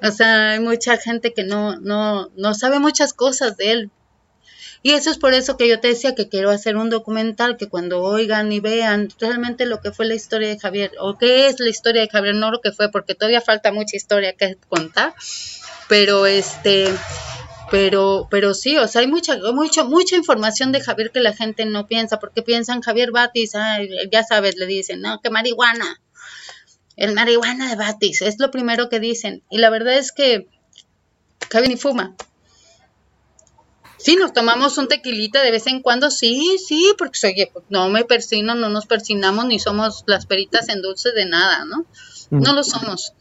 O sea, hay mucha gente que no, no, no sabe muchas cosas de él, y eso es por eso que yo te decía que quiero hacer un documental que cuando oigan y vean realmente lo que fue la historia de Javier, o qué es la historia de Javier, no lo que fue, porque todavía falta mucha historia que contar, pero este, pero, pero sí, o sea, hay mucha, mucha, mucha información de Javier que la gente no piensa, porque piensan Javier Batis, ya sabes, le dicen, no, que marihuana, el marihuana de Batis, es lo primero que dicen, y la verdad es que Javier ni fuma, Sí, nos tomamos un tequilita de vez en cuando, sí, sí, porque oye, no me persino, no nos persinamos ni somos las peritas en dulce de nada, ¿no? Mm. No lo somos.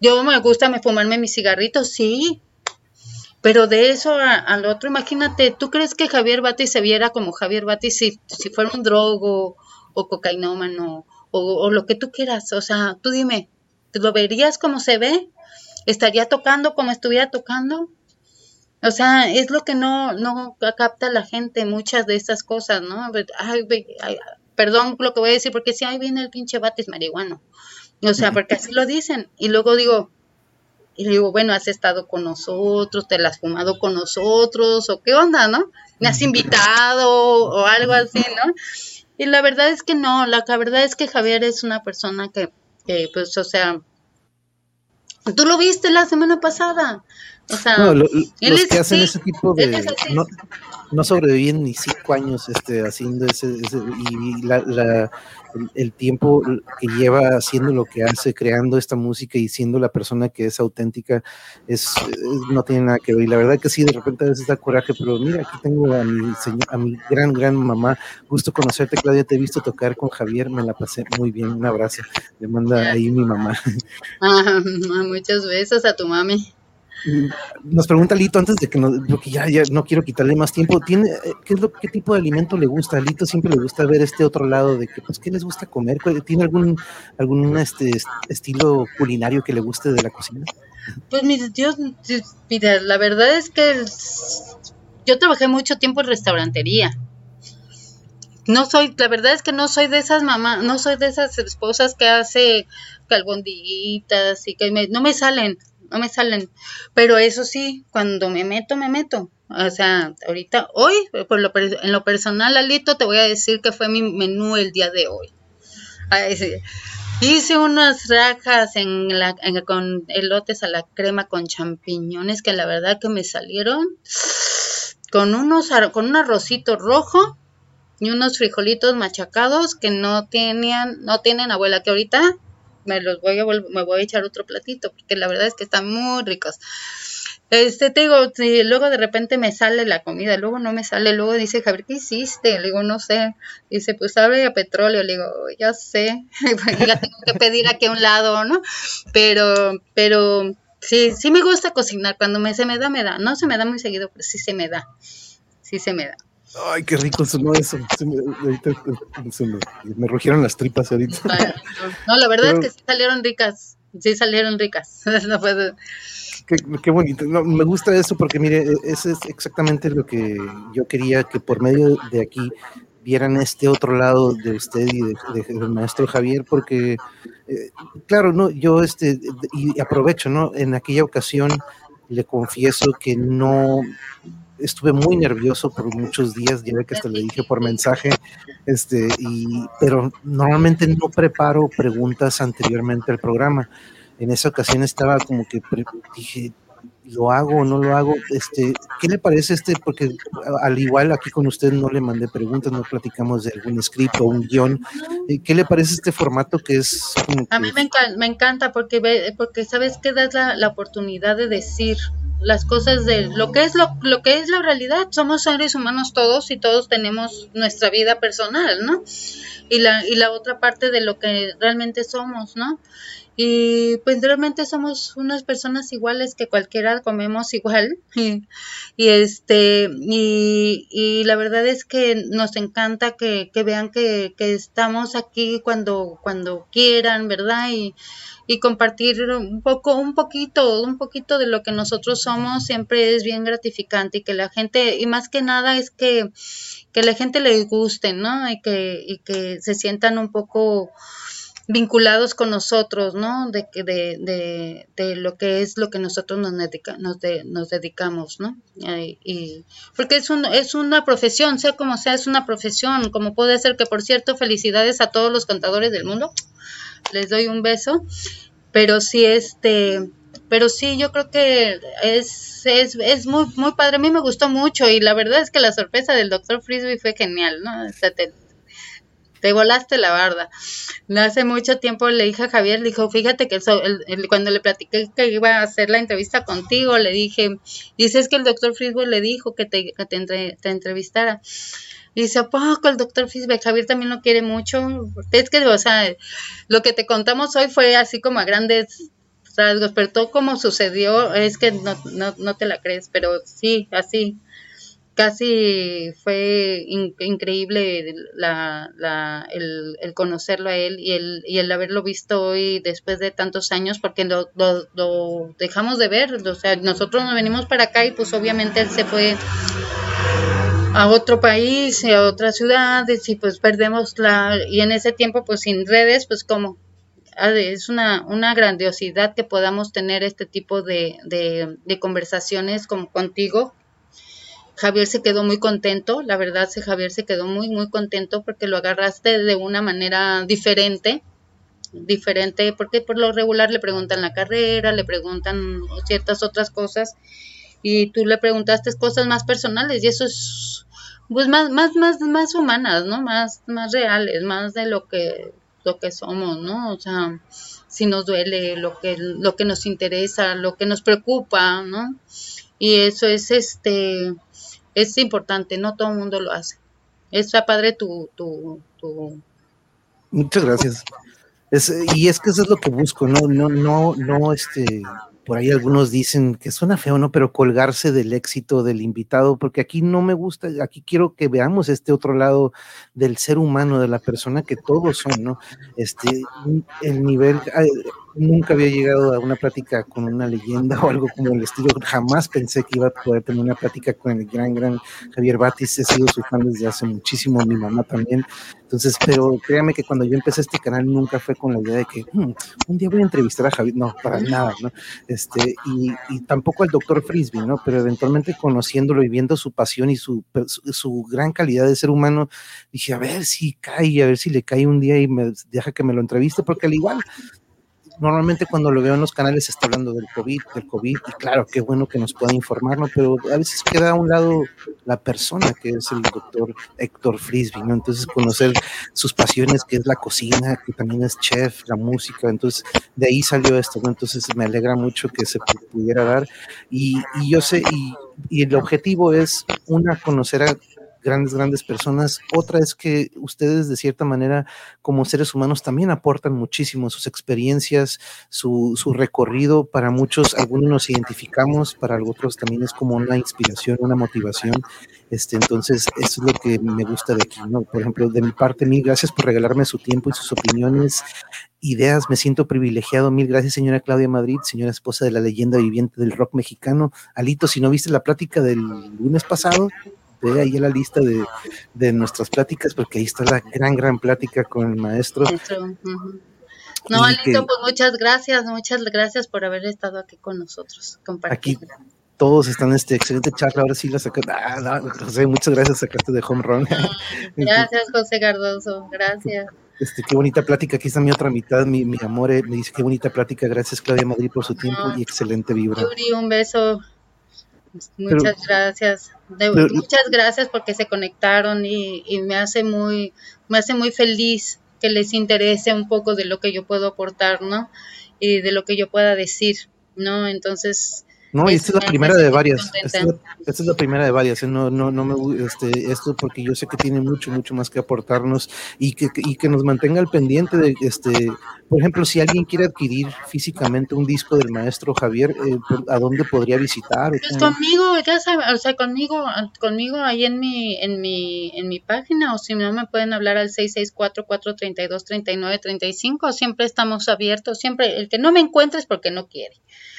Yo me gusta me fumarme mis cigarritos, sí, pero de eso al otro, imagínate, ¿tú crees que Javier Batis se viera como Javier Batis si, si fuera un drogo o cocainómano o, o lo que tú quieras? O sea, tú dime, ¿lo verías como se ve? ¿Estaría tocando como estuviera tocando? O sea, es lo que no, no capta la gente, muchas de estas cosas, ¿no? Ay, perdón lo que voy a decir, porque si ahí viene el pinche batis marihuano. O sea, porque así lo dicen. Y luego digo, y digo, bueno, has estado con nosotros, te la has fumado con nosotros, o qué onda, ¿no? Me has invitado o algo así, ¿no? Y la verdad es que no, la, la verdad es que Javier es una persona que, que, pues, o sea, tú lo viste la semana pasada. O sea, no, los que hacen ese tipo de no, no, sobreviven ni cinco años este, haciendo ese, y la, el, tiempo que lleva haciendo lo que hace, creando esta música y siendo la persona que es auténtica, es, no tiene nada que ver. Y la verdad que sí, de repente a veces da coraje, pero mira, aquí tengo a mi, a mi gran, gran mamá. Gusto conocerte, Claudia. Te he visto tocar con Javier, me la pasé muy bien. Un abrazo. Le manda ahí mi mamá. Ah, muchas besos a tu mami. Nos pregunta Lito antes de que no, porque ya, no quiero quitarle más tiempo. ¿Tiene, eh, qué, es lo, ¿Qué tipo de alimento le gusta? A Lito siempre le gusta ver este otro lado de que, pues, ¿qué les gusta comer? ¿Tiene algún, algún este, estilo culinario que le guste de la cocina? Pues, mis Dios, mira, la verdad es que yo trabajé mucho tiempo en restaurantería. No soy, la verdad es que no soy de esas mamás, no soy de esas esposas que hace calbondiguitas y que no me salen no me salen. Pero eso sí, cuando me meto, me meto. O sea, ahorita, hoy, por lo, en lo personal, Alito, te voy a decir que fue mi menú el día de hoy. Hice unas rajas en la, con elotes a la crema con champiñones que la verdad que me salieron con unos con un arrocito rojo y unos frijolitos machacados que no tenían no tienen abuela que ahorita me los voy a me voy a echar otro platito porque la verdad es que están muy ricos. Este, te digo, luego de repente me sale la comida, luego no me sale, luego dice, Javier, ¿qué hiciste? Le digo, no sé. Dice, pues sabe a petróleo. Le digo, ya sé, ya tengo que pedir aquí a un lado, ¿no? Pero, pero sí, sí me gusta cocinar. Cuando me, se me da, me da. No se me da muy seguido, pero sí se me da. Sí se me da. Ay, qué rico sonó eso. me, ahorita, se me, me, rugieron las tripas ahorita. No, la verdad es que sí salieron ricas. Sí salieron ricas. no puedo. Qué, bonito. me gusta eso porque, mire, e, ese es exactamente lo que yo quería que por medio de aquí vieran este otro lado de usted y del maestro Javier, porque, eh, claro, no, yo este, y aprovecho, ¿no? En aquella ocasión le confieso que no estuve muy nervioso por muchos días, ya que hasta le dije por mensaje, este, y, pero normalmente no preparo preguntas anteriormente al programa en esa ocasión estaba como que dije, ¿lo hago o no lo hago? Este, ¿Qué le parece este? Porque al igual aquí con usted no le mandé preguntas, no platicamos de algún script o un guion. Eh, ¿Qué le parece este formato que es? A mí me encanta, me encanta porque, porque sabes que das la, la oportunidad de decir las cosas de lo que es lo, lo que es la realidad. Somos seres humanos todos y todos tenemos nuestra vida personal, ¿no? Y la, y la otra parte de lo que realmente somos, ¿no? y pues realmente somos unas personas iguales que cualquiera comemos igual y, este y, y, la verdad es que nos encanta que, que vean que, que, estamos aquí cuando cuando quieran verdad y, y compartir un poco un poquito un poquito de lo que nosotros somos siempre es bien gratificante y que la gente y más que nada es que que la gente les guste no y que y que se sientan un poco vinculados con nosotros, ¿no? De, de, de, de lo que es lo que nosotros nos, dedica, nos, nos dedicamos, ¿no? Y, porque es, un, es una profesión, sea como sea, es una profesión, como puede ser que, por cierto, felicidades a todos los cantadores del mundo, les doy un beso, pero sí, este, pero sí, yo creo que es, es, es muy, muy padre, a mí me gustó mucho y la verdad es que la sorpresa del doctor Frisbee fue genial, ¿no? O sea, te volaste la barda. Hace mucho tiempo le dije a Javier, le dijo, fíjate que cuando le platiqué que iba a hacer la entrevista contigo, le dije, dices que el doctor Frisbee le dijo que te, que te, entrevistara. Y dice, ¿a poco el doctor Frisbee? Javier también lo quiere mucho. Es que, o sea, lo que te contamos hoy fue así como a grandes rasgos, pero todo como sucedió es que no, no, no te la crees, pero sí, así casi fue increíble la, la, el, el, conocerlo a él y el, y el haberlo visto hoy después de tantos años, porque lo, lo, dejamos de ver, o sea, nosotros nos venimos para acá y pues obviamente él se fue a otro país, a otras ciudades y pues perdemos la, y en ese tiempo pues sin redes, pues como es una, una grandiosidad que podamos tener este tipo de, de, de conversaciones como contigo. Javier se quedó muy contento, la verdad, Javier se quedó muy, muy contento porque lo agarraste de una manera diferente, diferente, porque por lo regular le preguntan la carrera, le preguntan ciertas otras cosas, y tú le preguntaste cosas más personales, y eso es, pues, más, más, más, más humanas, ¿no? Más, más reales, más de lo que, lo que somos, ¿no? O sea, si nos duele, lo que, lo que nos interesa, lo que nos preocupa, ¿no? Y eso es, este, es importante, no todo el mundo lo hace. Está padre tu, tu. Muchas gracias. Y es que eso es lo que busco, no, no, no, no, este, por ahí algunos dicen que suena feo, ¿no? Pero colgarse del éxito del invitado, porque aquí no me gusta, aquí quiero que veamos este otro lado del ser humano, de la persona que todos son, ¿no? Este, el nivel, nunca había llegado a una plática con una leyenda o algo como el estilo. Jamás pensé que iba a poder tener una plática con el gran, gran Javier Batis. He sido su fan desde hace muchísimo, mi mamá también. Entonces, pero créame que cuando yo empecé este canal nunca fue con la idea de que hmm, un día voy a entrevistar a Javier. No, para nada, ¿no? Este, y, y tampoco al doctor Frisbee, ¿no? Pero eventualmente conociéndolo y viendo su pasión y su, su, su gran calidad de ser humano, dije, a ver si cae, a ver si le cae un día y me deja que me lo entreviste, porque al igual normalmente cuando lo veo en los canales está hablando del COVID, del COVID, y claro, qué bueno que nos pueda informar, ¿no? Pero a veces queda a un lado la persona que es el doctor Héctor Frisby, ¿no? Entonces conocer sus pasiones, que es la cocina, que también es chef, la música, entonces de ahí salió esto, ¿no? Entonces me alegra mucho que se pudiera dar, y, y yo sé, y, y el objetivo es, una, conocer a grandes, grandes personas. Otra es que ustedes de cierta manera como seres humanos también aportan muchísimo sus experiencias, su, su recorrido. Para muchos, algunos nos identificamos, para otros también es como una inspiración, una motivación. Este, entonces, eso es lo que me gusta de aquí, ¿no? Por ejemplo, de mi parte, mil gracias por regalarme su tiempo y sus opiniones, ideas. Me siento privilegiado. Mil gracias, señora Claudia Madrid, señora esposa de la leyenda viviente del rock mexicano. Alito, si no viste la plática del lunes pasado, ahí la lista de, de, nuestras pláticas, porque ahí está la gran, gran plática con el maestro. Eso, uh -huh. No, Alito, que, pues muchas gracias, muchas gracias por haber estado aquí con nosotros. Aquí todos están en este excelente charla, ahora sí la sacaste, ah, no, José, muchas gracias, sacaste de home run. Gracias, José Cardoso, gracias. Este, qué bonita plática, aquí está mi otra mitad, mi, mi amor, eh, me dice qué bonita plática, gracias Claudia Madrid por su tiempo no. y excelente vibra. Yuri, un beso, Muchas pero, gracias. De, muchas gracias porque se conectaron y, y, me hace muy, me hace muy feliz que les interese un poco de lo que yo puedo aportar, ¿no? Y de lo que yo pueda decir, ¿no? Entonces, no, y esta es la primera de varias. Esta es la, esta es la, primera de varias. ¿eh? No, no, no me este, esto porque yo sé que tiene mucho, mucho más que aportarnos y que, y que nos mantenga al pendiente de, este, por ejemplo, si alguien quiere adquirir físicamente un disco del maestro Javier, eh, ¿a dónde podría visitar? Pues conmigo, ya sabes, o sea, conmigo, conmigo ahí en mi, en mi, en mi página, o si no me pueden hablar al 664-432-3935, siempre estamos abiertos, siempre, el que no me encuentre es porque no quiere.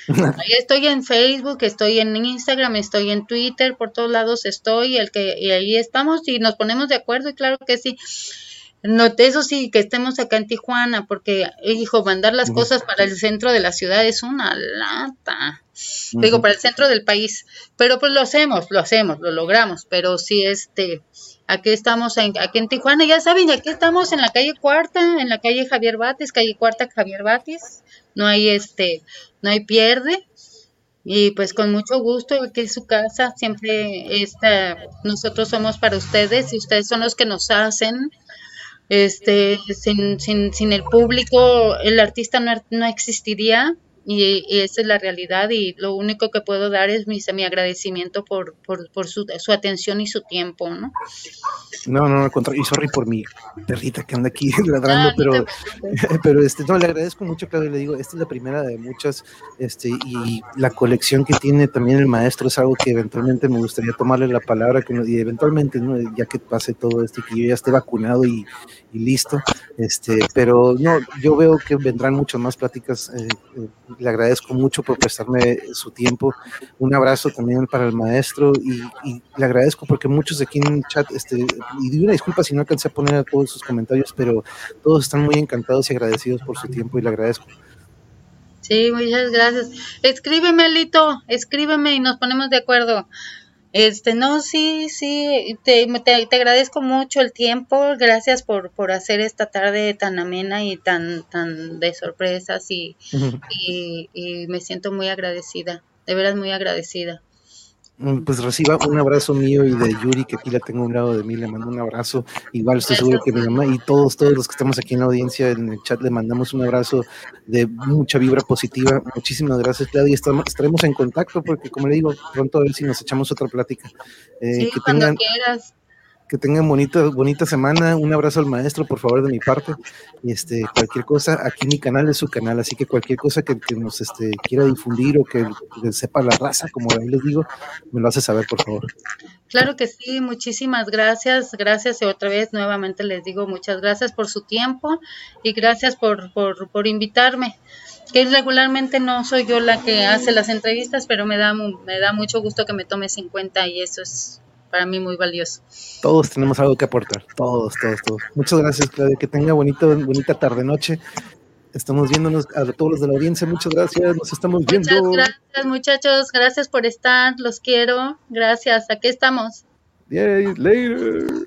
Ahí estoy en Facebook, estoy en Instagram, estoy en Twitter, por todos lados estoy, el que y ahí estamos y nos ponemos de acuerdo y claro que sí. No, eso sí, que estemos acá en Tijuana, porque, hijo, mandar las uh -huh. cosas para el centro de la ciudad es una lata. Uh -huh. Digo, para el centro del país. Pero pues lo hacemos, lo hacemos, lo logramos. Pero sí, este, aquí estamos, en, aquí en Tijuana, ya saben, aquí estamos en la calle Cuarta, en la calle Javier Batis, calle Cuarta Javier Batis. No hay, este, no hay pierde. Y pues con mucho gusto, aquí es su casa, siempre está, nosotros somos para ustedes y ustedes son los que nos hacen este, sin, sin, sin el público el artista no, no existiría y, y, esa es la realidad y lo único que puedo dar es mi, mi agradecimiento por, por, por su, su, atención y su tiempo, ¿no? No, no, al contrario, y sorry por mi perrita que anda aquí ladrando, pero, pero este, no, le agradezco mucho, Claudio, le digo, esta es la primera de muchas, este, y la colección que tiene también el maestro es algo que eventualmente me gustaría tomarle la palabra, que, y eventualmente, ¿no? ya que pase todo esto y que yo ya esté vacunado y, y listo, este, pero no, yo veo que vendrán muchas más pláticas, eh, eh, le agradezco mucho por prestarme su tiempo. Un abrazo también para el maestro y, y, le agradezco porque muchos de aquí en el chat, este, y una disculpa si no alcancé a poner a todos sus comentarios, pero todos están muy encantados y agradecidos por su tiempo y le agradezco. Sí, muchas gracias. Escríbeme, Lito, escríbeme y nos ponemos de acuerdo. Este, no, sí, sí, te, te, te, agradezco mucho el tiempo, gracias por, por hacer esta tarde tan amena y tan, tan de sorpresas y, y, y, me siento muy agradecida, de veras muy agradecida. Pues reciba un abrazo mío y de Yuri, que aquí la tengo a un lado de mí, le mando un abrazo. Igual estoy seguro que mi mamá y todos, todos los que estamos aquí en la audiencia, en el chat, le mandamos un abrazo de mucha vibra positiva. Muchísimas gracias, Claudia. Estamos, estaremos en contacto porque, como le digo, pronto a ver si nos echamos otra plática. Eh, sí, que cuando tengan, quieras que tengan bonita, bonita semana, un abrazo al maestro, por favor, de mi parte, este, cualquier cosa, aquí mi canal es su canal, así que cualquier cosa que, nos este, quiera difundir o que, sepa la raza, como les digo, me lo hace saber, por favor. Claro que sí, muchísimas gracias, gracias y otra vez nuevamente les digo muchas gracias por su tiempo y gracias por, por, por invitarme. que regularmente no soy yo la que hace las entrevistas, pero me da, me da mucho gusto que me tomes en cuenta y eso es para mí muy valioso. Todos tenemos algo que aportar, todos, todos, todos. Muchas gracias, Claudia, que tenga bonito, bonita tarde, noche. Estamos viéndonos a todos los de la audiencia, muchas gracias, nos estamos viendo. Muchas gracias, muchachos, gracias por estar, los quiero, gracias, aquí estamos. Yeah, later.